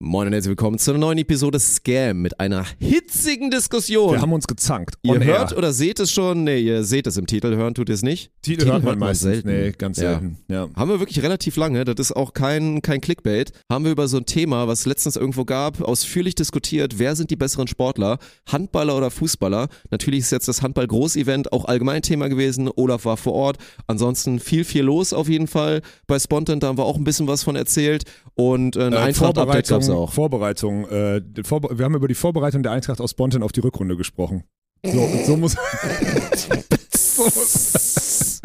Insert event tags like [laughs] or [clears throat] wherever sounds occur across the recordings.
Moin und herzlich willkommen zu einer neuen Episode Scam mit einer hitzigen Diskussion. Wir haben uns gezankt. ihr hört oder seht es schon? Nee, ihr seht es im Titel, hören tut ihr es nicht? Titel, hört man man meistens. selten. Nee, ganz Ja. selten. Ja. Haben wir wirklich relativ lange, das ist auch kein, kein Clickbait, haben wir über so ein Thema, was es letztens irgendwo gab, ausführlich diskutiert, wer sind die besseren Sportler, Handballer oder Fußballer. Natürlich ist jetzt das Handball-Großevent auch allgemein Thema gewesen, Olaf war vor Ort, ansonsten viel, viel los auf jeden Fall. Bei Spontan, da haben wir auch ein bisschen was von erzählt und äh, ein Äh, Eintracht-Update gab es auch. Vorbereitung. Äh, Vorbe wir haben über die Vorbereitung der Eintracht aus Bonten auf die Rückrunde gesprochen. So, so muss. so muss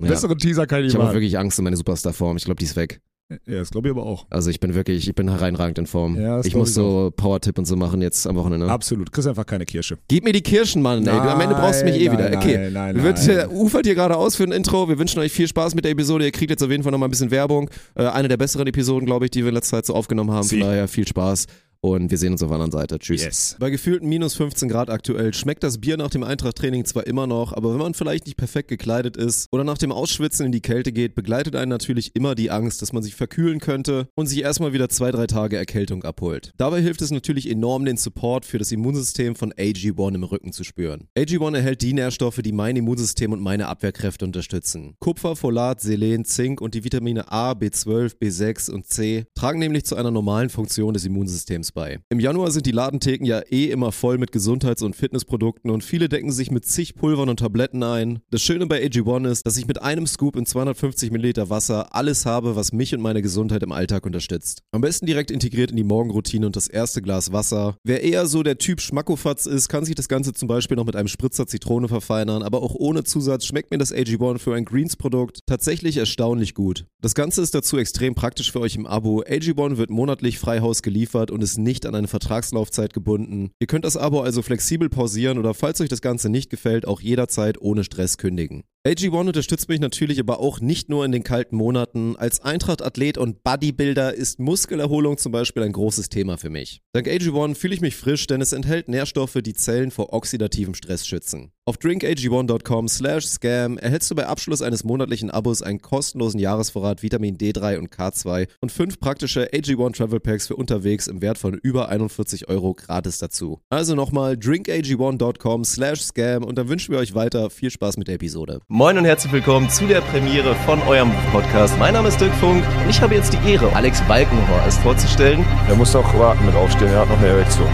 Ja. Bessere Teaser kann ich Ich nicht habe auch machen. wirklich Angst um meine Superstar-Form. Ich glaube, die ist weg. Ja, das glaube ich aber auch. Also ich bin wirklich, ich bin hereinragend in Form. Ja, ich muss ich so Power-Tipp und so machen jetzt am Wochenende. Absolut. Kriegst einfach keine Kirsche. Gib mir die Kirschen, Mann. Ey. Du, am Ende brauchst du mich eh Nein, wieder. nein, Okay. Nein, nein, Wird, nein. [laughs] ufert hier gerade aus für ein Intro. Wir wünschen euch viel Spaß mit der Episode. Ihr kriegt jetzt auf jeden Fall nochmal ein bisschen Werbung. Äh, eine der besseren Episoden, glaube ich, die wir in letzter Zeit so aufgenommen haben. Von Sie. daher viel Spaß. Und wir sehen uns auf der anderen Seite. Tschüss. Yes. Bei gefühlten minus 15 Grad aktuell schmeckt das Bier nach dem Eintracht-Training zwar immer noch, aber wenn man vielleicht nicht perfekt gekleidet ist oder nach dem Ausschwitzen in die Kälte geht, begleitet einen natürlich immer die Angst, dass man sich verkühlen könnte und sich erstmal wieder zwei, drei Tage Erkältung abholt. Dabei hilft es natürlich enorm, den Support für das Immunsystem von AG1 im Rücken zu spüren. AG1 erhält die Nährstoffe, die mein Immunsystem und meine Abwehrkräfte unterstützen. Kupfer, Folat, Selen, Zink und die Vitamine A, B12, B6 und C tragen nämlich zu einer normalen Funktion des Immunsystems bei. Im Januar sind die Ladentheken ja eh immer voll mit Gesundheits- und Fitnessprodukten und viele decken sich mit zig Pulvern und Tabletten ein. Das Schöne bei AG1 ist, dass ich mit einem Scoop in 250 Milliliter Wasser alles habe, was mich und meine Gesundheit im Alltag unterstützt. Am besten direkt integriert in die Morgenroutine und das erste Glas Wasser. Wer eher so der Typ Schmackofatz ist, kann sich das Ganze zum Beispiel noch mit einem Spritzer Zitrone verfeinern, aber auch ohne Zusatz schmeckt mir das AG1 für ein Greens-Produkt tatsächlich erstaunlich gut. Das Ganze ist dazu extrem praktisch für euch im Abo. AG1 wird monatlich frei Haus geliefert und ist nicht an eine Vertragslaufzeit gebunden. Ihr könnt das Abo also flexibel pausieren oder falls euch das Ganze nicht gefällt, auch jederzeit ohne Stress kündigen. AG1 unterstützt mich natürlich aber auch nicht nur in den kalten Monaten. Als Eintracht-Athlet und Bodybuilder ist Muskelerholung zum Beispiel ein großes Thema für mich. Dank AG1 fühle ich mich frisch, denn es enthält Nährstoffe, die Zellen vor oxidativem Stress schützen. Auf drinkag1.com slash scam erhältst du bei Abschluss eines monatlichen Abos einen kostenlosen Jahresvorrat Vitamin D3 und K2 und fünf praktische AG1 Travel Packs für unterwegs im Wert von über 41 Euro gratis dazu. Also nochmal drinkag1.com slash scam und dann wünschen wir euch weiter viel Spaß mit der Episode. Moin und herzlich willkommen zu der Premiere von eurem Podcast. Mein Name ist Dirk Funk und ich habe jetzt die Ehre, Alex Balkenhorst vorzustellen. Er muss doch warten mit aufstehen, er hat noch eine Erektion.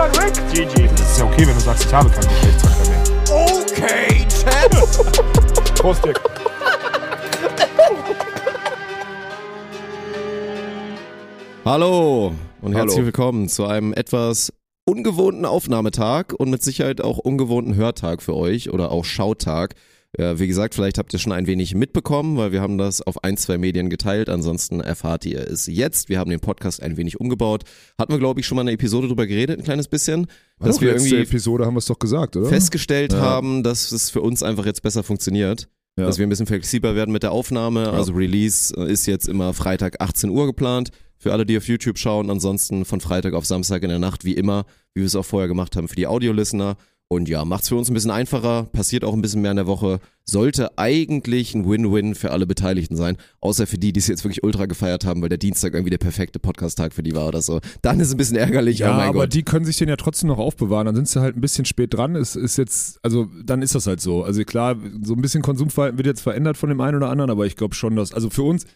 Daran, Rick? GG. Das ist ja okay, wenn du sagst, ich habe keinen Geschlechtsverkehr mehr. Okay, Chat. [laughs] Prost, Dick. Hallo und herzlich Hallo. willkommen zu einem etwas ungewohnten Aufnahmetag und mit Sicherheit auch ungewohnten Hörtag für euch oder auch Schautag. Ja, wie gesagt, vielleicht habt ihr schon ein wenig mitbekommen, weil wir haben das auf ein, zwei Medien geteilt. Ansonsten erfahrt ihr es jetzt. Wir haben den Podcast ein wenig umgebaut. Hatten wir, glaube ich, schon mal eine Episode drüber geredet, ein kleines bisschen. dass Doch, wir irgendwie Episode haben wir es doch gesagt, oder? festgestellt Ja. haben, dass es für uns einfach jetzt besser funktioniert. Ja. Dass wir ein bisschen flexibler werden mit der Aufnahme. Also Release äh, ist jetzt immer Freitag 18 Uhr geplant. Für alle, die auf YouTube schauen. Ansonsten von Freitag auf Samstag in der Nacht, wie immer, wie wir es auch vorher gemacht haben für die Audio-Listener. Und ja, macht's für uns ein bisschen einfacher, passiert auch ein bisschen mehr in der Woche. Sollte eigentlich ein Win-Win für alle Beteiligten sein. Außer für die, die es jetzt wirklich ultra gefeiert haben, weil der Dienstag irgendwie der perfekte Podcast-Tag für die war oder so. Dann ist es ein bisschen ärgerlich, Ja, oh aber Gott. die können sich den ja trotzdem noch aufbewahren. Dann sind sie halt ein bisschen spät dran. Ist, ist jetzt, also dann ist das halt so. Also klar, so ein bisschen Konsumverhalten wird jetzt verändert von dem einen oder anderen, aber ich glaube schon, dass, also für uns,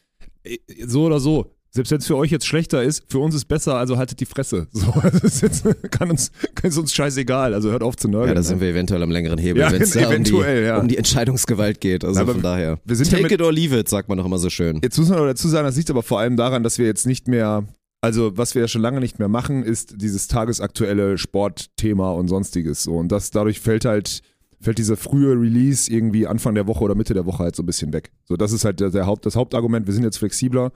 äh, so oder so, selbst wenn es für euch jetzt schlechter ist, für uns ist besser, also haltet die Fresse. [laughs] So, das ist jetzt, kann uns, kann es uns scheißegal. Also hört auf zu nörgeln. Ja, da sind wir eventuell am längeren Hebel, Ja, wenn es [laughs] da um die, ja. um die Entscheidungsgewalt geht. Also Aber von daher. wir sind Take mit- it or leave it, sagt man doch immer so schön. Jetzt muss man aber dazu sagen, das liegt aber vor allem daran, dass wir jetzt nicht mehr, also was wir ja schon lange nicht mehr machen, ist dieses tagesaktuelle Sportthema und sonstiges. So. Und das dadurch fällt halt, fällt dieser frühe Release irgendwie Anfang der Woche oder Mitte der Woche halt so ein bisschen weg. So, das ist halt der, der Haupt, das Hauptargument. Wir sind jetzt flexibler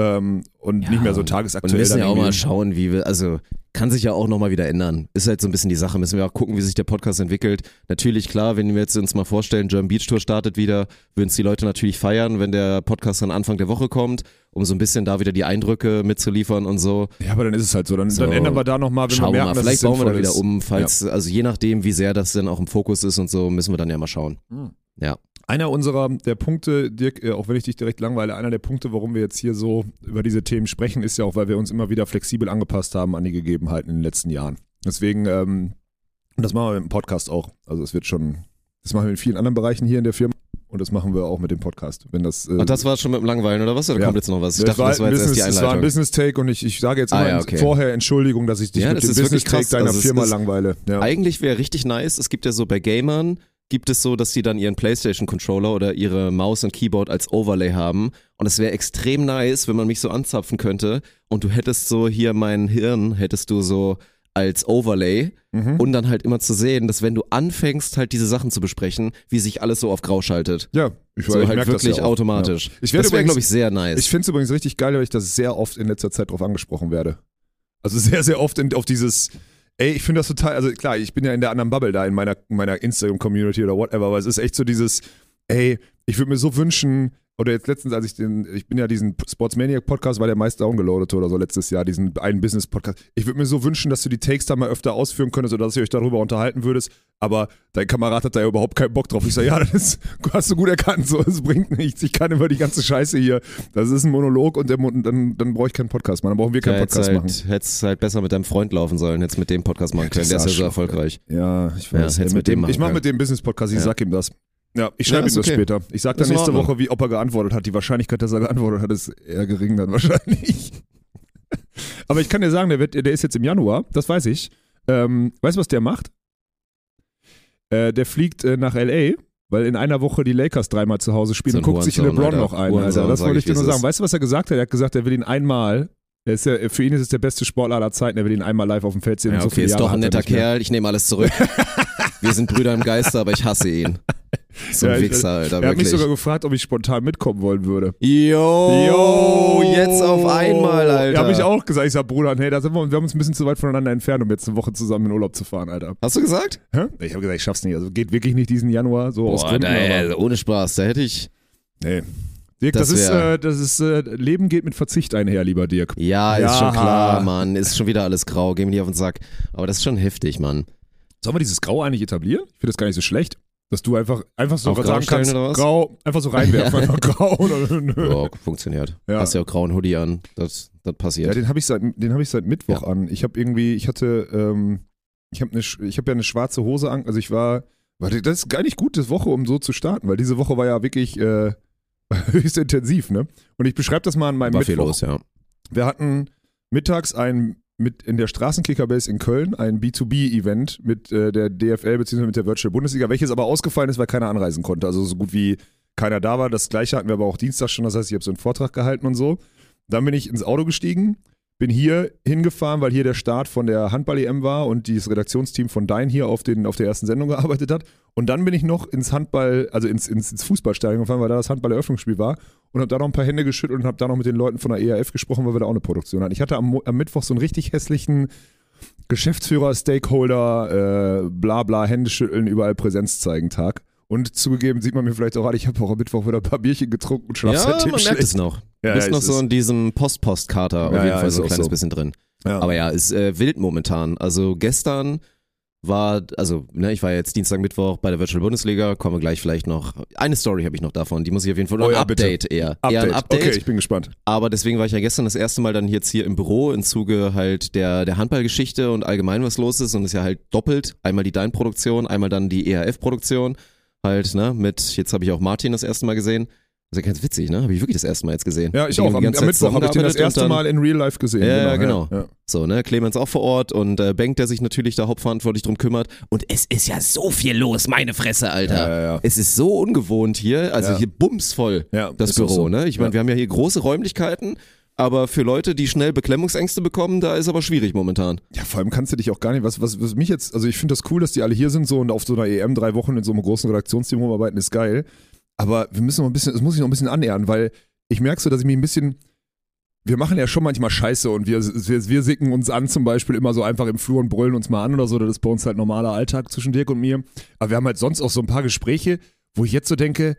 ähm, und nicht mehr so und- tagesaktuell. Und müssen ja auch mal schauen, wie wir, also kann sich ja auch nochmal wieder ändern. Ist halt so ein bisschen die Sache. Müssen wir auch gucken, wie sich der Podcast entwickelt. Natürlich, klar, wenn wir jetzt uns mal vorstellen, German Beach Tour startet wieder, würden es die Leute natürlich feiern, wenn der Podcast dann Anfang der Woche kommt, um so ein bisschen da wieder die Eindrücke mitzuliefern und so. Ja, aber dann ist es halt so. Dann, So. dann ändern wir da nochmal, wenn Schauen wir wir merken, mal. dass Vielleicht es bauen wir dann sinnvoll wieder ist. um, falls, also je nachdem, wie sehr das dann auch im Fokus ist und so, müssen wir dann ja mal schauen. Hm. Ja. Einer unserer der Punkte, Dirk, äh, auch wenn ich dich direkt langweile, einer der Punkte, warum wir jetzt hier so über diese Themen sprechen, ist ja auch, weil wir uns immer wieder flexibel angepasst haben an die Gegebenheiten in den letzten Jahren. Deswegen, ähm, und das machen wir mit dem Podcast auch. Also es wird schon, das machen wir in vielen anderen Bereichen hier in der Firma und das machen wir auch mit dem Podcast. Wenn das, äh, Ach, das war schon mit dem Langweilen oder was? Oder Ja. kommt jetzt noch was? Ich das dachte, das war ein jetzt erst die Business, das war ein Einleitung. Business-Take und ich, ich sage jetzt Ah, ja, okay. vorher Entschuldigung, dass ich dich Ja, mit dem Business-Take deiner Also Firma ist- langweile. Ja. Eigentlich wäre richtig nice, es gibt ja so bei Gamern, gibt es so, dass die dann ihren Playstation-Controller oder ihre Maus und Keyboard als Overlay haben. Und es wäre extrem nice, wenn man mich so anzapfen könnte und du hättest so hier mein Hirn, hättest du so als Overlay Mhm. und dann halt immer zu sehen, dass wenn du anfängst, halt diese Sachen zu besprechen, wie sich alles so auf grau schaltet. Ja, ich, So ich halt merk das wirklich ja auch. automatisch. Ja. Ich werde das wäre, glaube ich, sehr nice. Ich finde es übrigens richtig geil, weil ich das sehr oft in letzter Zeit drauf angesprochen werde. Also sehr, sehr oft in, auf dieses, ey, ich finde das total, also klar, ich bin ja in der anderen Bubble da, in meiner, in meiner Instagram-Community oder whatever, aber es ist echt so dieses, ey, ich würde mir so wünschen, oder jetzt letztens, als ich den, ich bin ja diesen Sportsmaniac-Podcast, war der meist downgeloadet oder so letztes Jahr, diesen einen Business-Podcast. Ich würde mir so wünschen, dass du die Takes da mal öfter ausführen könntest oder dass ihr euch darüber unterhalten würdest, aber dein Kamerad hat da ja überhaupt keinen Bock drauf. Ich sage, ja, [laughs] das ist, hast du gut erkannt, so, es bringt nichts. Ich kann über die ganze Scheiße hier, das ist ein Monolog und, der, dann, dann brauche ich keinen Podcast machen, dann brauchen wir keinen ja, Podcast halt, machen. hättest halt besser mit deinem Freund laufen sollen, hättest mit dem Podcast machen können, das der ist ja so erfolgreich. Ja, ich Ja, weiß. hättest Ey, mit dem machen ich mache mit dem Business-Podcast, ich Ja. sag ihm das. Ja, ich schreibe Ja, ihm das okay. später. Ich sag dann nächste. Woche, wie, ob er geantwortet hat. Die Wahrscheinlichkeit, dass er geantwortet hat, ist eher gering dann [laughs] wahrscheinlich. Aber ich kann dir sagen, der, wird, der ist jetzt im Januar, das weiß ich. Ähm, weißt du, was der macht? Äh, der fliegt äh, nach L.A., weil in einer Woche die Lakers dreimal zu Hause spielen So und guckt sich LeBron noch ein. Alter. Das wollte ich, dir nur sagen. Weißt du, was er gesagt hat? Er hat gesagt, er will ihn einmal, er ist ja, für ihn ist es der beste Sportler aller Zeiten, er will ihn einmal live auf dem Feld sehen. Ja, und so okay, viele ist Jahre doch ein er netter. Kerl, ich nehme alles zurück. [laughs] Wir sind Brüder im Geiste, aber ich hasse ihn. So ein Ja, ich- Wichser, Alter, Er hat mich sogar gefragt, ob ich spontan mitkommen wollen würde. Yo, jetzt auf einmal, Alter. Er hat mich auch gesagt, ich sag, Bruder, hey, da sind wir, wir haben uns ein bisschen zu weit voneinander entfernt, um jetzt eine Woche zusammen in Urlaub zu fahren, Alter. Hast du gesagt? Hä? Ich habe gesagt, ich schaff's nicht. Also geht wirklich nicht diesen Januar, so aus Boah, Gründen. da, also ohne Spaß, da hätte ich. nee. Dirk, das, Das ist, äh, das ist, äh, Leben geht mit Verzicht einher, lieber Dirk. Ja, ist Ja. schon klar, Mann. Ist schon wieder alles grau, geh mir nicht auf den Sack. Aber das ist schon heftig, Mann. Sollen wir dieses Grau eigentlich etablieren? Ich finde das gar nicht so schlecht. Dass du einfach, einfach so Grau sagen kannst? Grau, einfach so reinwerfen, [laughs] einfach Grau. Oder, nö. Ja, [laughs] funktioniert. Ja. Hast ja auch grauen Hoodie an. Das, das Ja, passiert. den habe ich seit den habe ich seit Mittwoch an. Ich habe irgendwie, ich hatte, ähm, ich habe eine, ich habe ja eine schwarze Hose an. Also ich war, warte, das ist gar nicht gut, das Woche, um so zu starten, weil diese Woche war ja wirklich äh, [laughs] höchst intensiv, ne? Und ich beschreibe das mal an meinem War viel Mittwoch. los, ja. Wir hatten mittags ein mit in der Straßenkickerbase in Köln ein B2B-Event mit äh, der DFL bzw. mit der Virtual Bundesliga, welches aber ausgefallen ist, weil keiner anreisen konnte. Also so gut wie keiner da war. Das gleiche hatten wir aber auch Dienstag schon. Das heißt, ich habe so einen Vortrag gehalten und so. Dann bin ich ins Auto gestiegen, bin hier hingefahren, weil hier der Start von der Handball-EM war und das Redaktionsteam von Dein hier auf, den, auf der ersten Sendung gearbeitet hat. Und dann bin ich noch ins Handball, also ins, ins, ins Fußballstadion gefahren, weil da das Handball-Eröffnungsspiel war und habe da noch ein paar Hände geschüttelt und habe da noch mit den Leuten von der ERF gesprochen, weil wir da auch eine Produktion hatten. Ich hatte am, am Mittwoch so einen richtig hässlichen Geschäftsführer, Stakeholder, äh, bla bla, Hände schütteln, überall Präsenz zeigen Tag. Und zugegeben sieht man mir vielleicht auch an, ich habe auch am Mittwoch wieder ein paar Bierchen getrunken und schlaf Ja, man merkt schlecht. es noch. Du Ja, bist ja, noch so in diesem Post-Post-Kater auf Ja, jeden Fall so ein kleines so. bisschen drin. Aber ja, ist äh, wild momentan. Also gestern war, also ne, ich war jetzt Dienstag, Mittwoch bei der Virtual Bundesliga, kommen wir gleich vielleicht noch. Eine Story habe ich noch davon, die muss ich auf jeden Fall, Oh ein ja, bitte. Update eher. Eher ein Update. Okay, ich bin gespannt. Aber deswegen war ich ja gestern das erste Mal dann jetzt hier im Büro im Zuge halt der, der Handballgeschichte und allgemein was los ist und es ist ja halt doppelt. Einmal die Dein-Produktion, einmal dann die ERF-Produktion. Halt, ne, mit, jetzt habe ich auch Martin das erste Mal gesehen. Das ist ja ganz witzig, ne? Habe ich wirklich das erste Mal jetzt gesehen. Ja, ich Die auch. Am, am Mittwoch habe ich den das erste Mal in Real Life gesehen. Ja, genau. Ja, ja. So, ne, Clemens auch vor Ort und äh, Benk, der sich natürlich da hauptverantwortlich drum kümmert. Und es ist ja so viel los, meine Fresse, Alter. Ja, ja. Es ist so ungewohnt hier, also hier bumsvoll, Ja, das Büro, so. ne? Ich meine, wir haben ja hier große Räumlichkeiten, aber für Leute, die schnell Beklemmungsängste bekommen, da ist aber schwierig momentan. Ja, vor allem kannst du dich auch gar nicht, was, was, was mich jetzt, also ich finde das cool, dass die alle hier sind so und auf so einer EM drei Wochen in so einem großen Redaktionsteam rumarbeiten, ist geil. Aber wir müssen noch ein bisschen, es muss sich noch ein bisschen annähern, weil ich merke so, dass ich mich ein bisschen, wir machen ja schon manchmal Scheiße und wir, wir, wir sicken uns an, zum Beispiel immer so einfach im Flur und brüllen uns mal an oder so. Das ist bei uns halt normaler Alltag zwischen Dirk und mir. Aber wir haben halt sonst auch so ein paar Gespräche, wo ich jetzt so denke,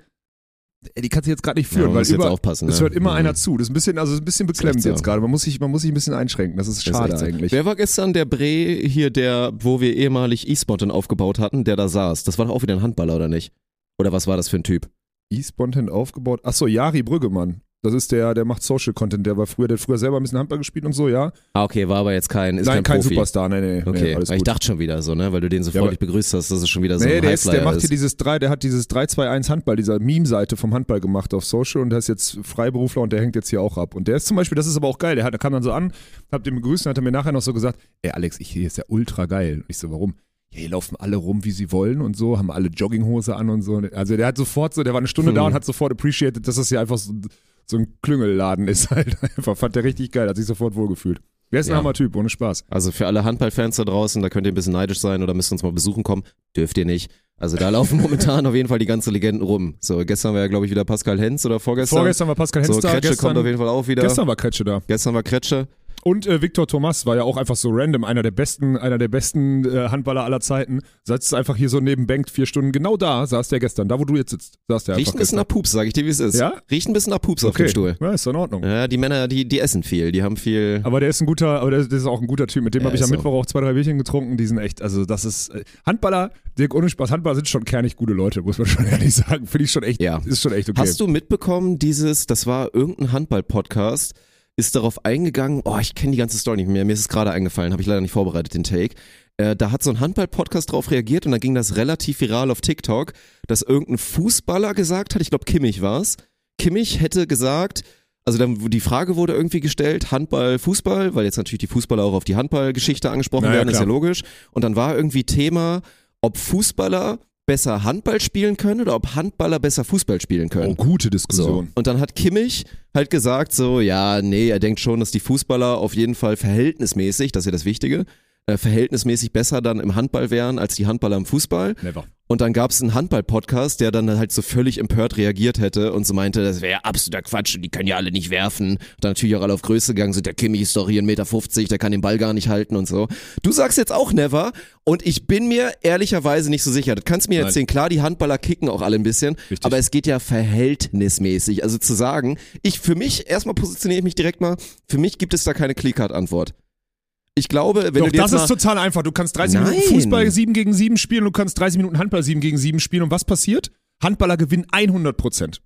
ey, die kannst du jetzt gerade nicht führen, man weil über, aufpassen, es ne? hört immer Mhm. einer zu. Das ist ein bisschen, also es ist ein bisschen beklemmend jetzt gerade. Man muss sich, man muss sich ein bisschen einschränken. Das ist Das ist schade echt so. eigentlich. Wer war gestern der Bre hier, der, wo wir ehemalig E-Spot aufgebaut hatten, der da saß? Das war doch auch wieder ein Handballer, oder nicht? Oder was war das für ein Typ? E-Spontent aufgebaut. Achso, Jari Brüggemann. Das ist der, der macht Social Content. Der war früher, der hat früher selber ein bisschen Handball gespielt und so, ja. Ah, okay, war aber jetzt kein, ist Nein, kein, kein. Superstar, nee, nee. Okay, nee, ich dachte schon wieder so, ne, weil du den so Ja, freundlich begrüßt hast, dass es schon wieder so nee, ein der, ist, der macht ist. hier dieses 3, der hat dieses 3-2-1 Handball, dieser Meme-Seite vom Handball gemacht auf Social und der ist jetzt Freiberufler und der hängt jetzt hier auch ab. Und der ist zum Beispiel, das ist aber auch geil, der, hat, der kam dann so an, hab den begrüßt und hat er mir nachher noch so gesagt, ey Alex, ich hier ist ja ultra geil. Und ich so, warum? Ja, hier laufen alle rum, wie sie wollen und so, haben alle Jogginghose an und so. Also der hat sofort so, der war eine Stunde Hm. da und hat sofort appreciated, dass das hier einfach so, so ein Klüngelladen ist halt. [laughs] Einfach fand der richtig geil, hat sich sofort wohlgefühlt. Der ist ein Ja. Hammer-Typ, ohne Spaß. Also für alle Handballfans da draußen, da könnt ihr ein bisschen neidisch sein oder müsst uns mal besuchen kommen. Dürft ihr nicht. Also da laufen [laughs] momentan auf jeden Fall die ganzen Legenden rum. So, gestern war ja, glaube ich, wieder Pascal Henz oder vorgestern. Vorgestern war Pascal Hens so, da, Kretsche gestern, kommt auf jeden Fall auch wieder. gestern war Kretsche da. Gestern war Kretsche. Und äh, Victor Thomas war ja auch einfach so random, einer der besten, einer der besten äh, Handballer aller Zeiten. Sitzt einfach hier so neben Bank vier Stunden. Genau da saß der gestern, da wo du jetzt sitzt, saß der Riecht ein bisschen nach. Pups, sag ich dir, wie es ist. Ja? Riecht ein bisschen nach Pups auf okay. dem Stuhl. Ja, ist in Ordnung. Ja, die Männer, die, die essen viel, die haben viel. Aber der ist ein guter, aber der, der ist auch ein guter Typ. Mit dem Ja, habe ich am so. Mittwoch auch zwei, drei Bierchen getrunken. Die sind echt, also das ist äh, Handballer, Dirk ohne Spaß, Handballer sind schon kernig gute Leute, muss man [laughs] schon ehrlich sagen. Finde ich schon echt, Ja. ist schon echt okay. Hast du mitbekommen, dieses, das war irgendein Handball-Podcast, ist darauf eingegangen, oh, ich kenne die ganze Story nicht mehr, mir ist es gerade eingefallen, habe ich leider nicht vorbereitet, den Take. Äh, da hat so ein Handball-Podcast drauf reagiert und dann ging das relativ viral auf TikTok, dass irgendein Fußballer gesagt hat, ich glaube Kimmich war's, Kimmich hätte gesagt, also dann die Frage wurde irgendwie gestellt, Handball, Fußball, weil jetzt natürlich die Fußballer auch auf die Handballgeschichte angesprochen Naja, werden, ist ja klar. logisch. Und dann war irgendwie Thema, ob Fußballer besser Handball spielen können oder ob Handballer besser Fußball spielen können. oh, gute So. Diskussion. Und dann hat Kimmich halt gesagt so, ja, nee, er denkt schon, dass die Fußballer auf jeden Fall verhältnismäßig, das ist ja das Wichtige, äh, verhältnismäßig besser dann im Handball wären als die Handballer im Fußball. Never. Und dann gab es einen Handball-Podcast, der dann halt so völlig empört reagiert hätte und so meinte, das wäre absoluter Quatsch und die können ja alle nicht werfen. Und dann natürlich auch alle auf Größe gegangen sind, der Kimmich ist doch hier 1,50 Meter, der kann den Ball gar nicht halten und so. Du sagst jetzt auch never und ich bin mir ehrlicherweise nicht so sicher. Das kannst du mir Nein. erzählen. Klar, die Handballer kicken auch alle ein bisschen, Richtig. aber es geht ja verhältnismäßig. Also zu sagen, ich für mich, erstmal positioniere ich mich direkt mal, für mich gibt es da keine Clear-Cut-Antwort. Ich glaube, wenn Doch, du dir das ist total einfach. Du kannst 30 Minuten Nein. Fußball 7 gegen 7 spielen, du kannst 30 Minuten Handball 7 gegen 7 spielen. Und was passiert? Handballer gewinnen 100 Prozent.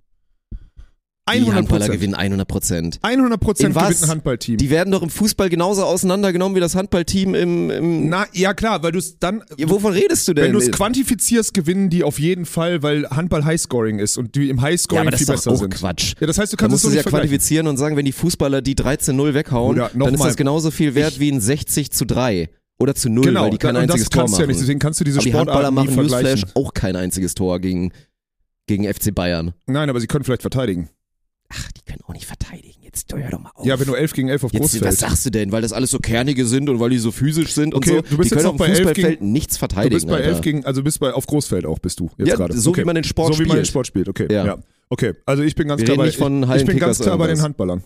Die 100 Handballer Prozent. gewinnen 100 Prozent. 100 Prozent gewinnt ein Handballteam. Die werden doch im Fußball genauso auseinandergenommen wie das Handballteam im. im Na, ja klar, weil du es dann, Ja, wovon redest du denn? wenn du es quantifizierst, gewinnen die auf jeden Fall, weil Handball Highscoring ist und die im ja, Highscoring aber das viel ist doch besser auch sind. Quatsch. Ja, das heißt, du kannst es so ja quantifizieren und sagen, wenn die Fußballer die 13-0 weghauen, noch dann ist mal. das genauso viel wert wie ein 60 zu 3 oder zu 0, Genau, weil die kein einziges Tor kannst machen. du ja nicht, deswegen kannst du diese aber die Handballer machen. Newsflash auch kein einziges Tor gegen, gegen FC Bayern. Nein, aber sie können vielleicht verteidigen. Ach, die können auch nicht verteidigen. Jetzt hör doch mal auf. Ja, wenn du 11 gegen 11 auf Jetzt, was Großfeld. sagst du denn? Weil das alles so kernige sind und weil die so physisch sind Okay, und so. du bist die jetzt können auf dem bei 11 Fußballfeld gegen- nichts Du verteidigen. bist bei 11 Alter. gegen, also bist bei auf Großfeld auch bist du jetzt Ja, gerade. so okay. wie man den Sport So wie man den spielt. Sport spielt, okay. Ja. Ja. Okay, also ich bin ganz Wir klar bei, ich, ich bin ganz klar bei den. Handballern.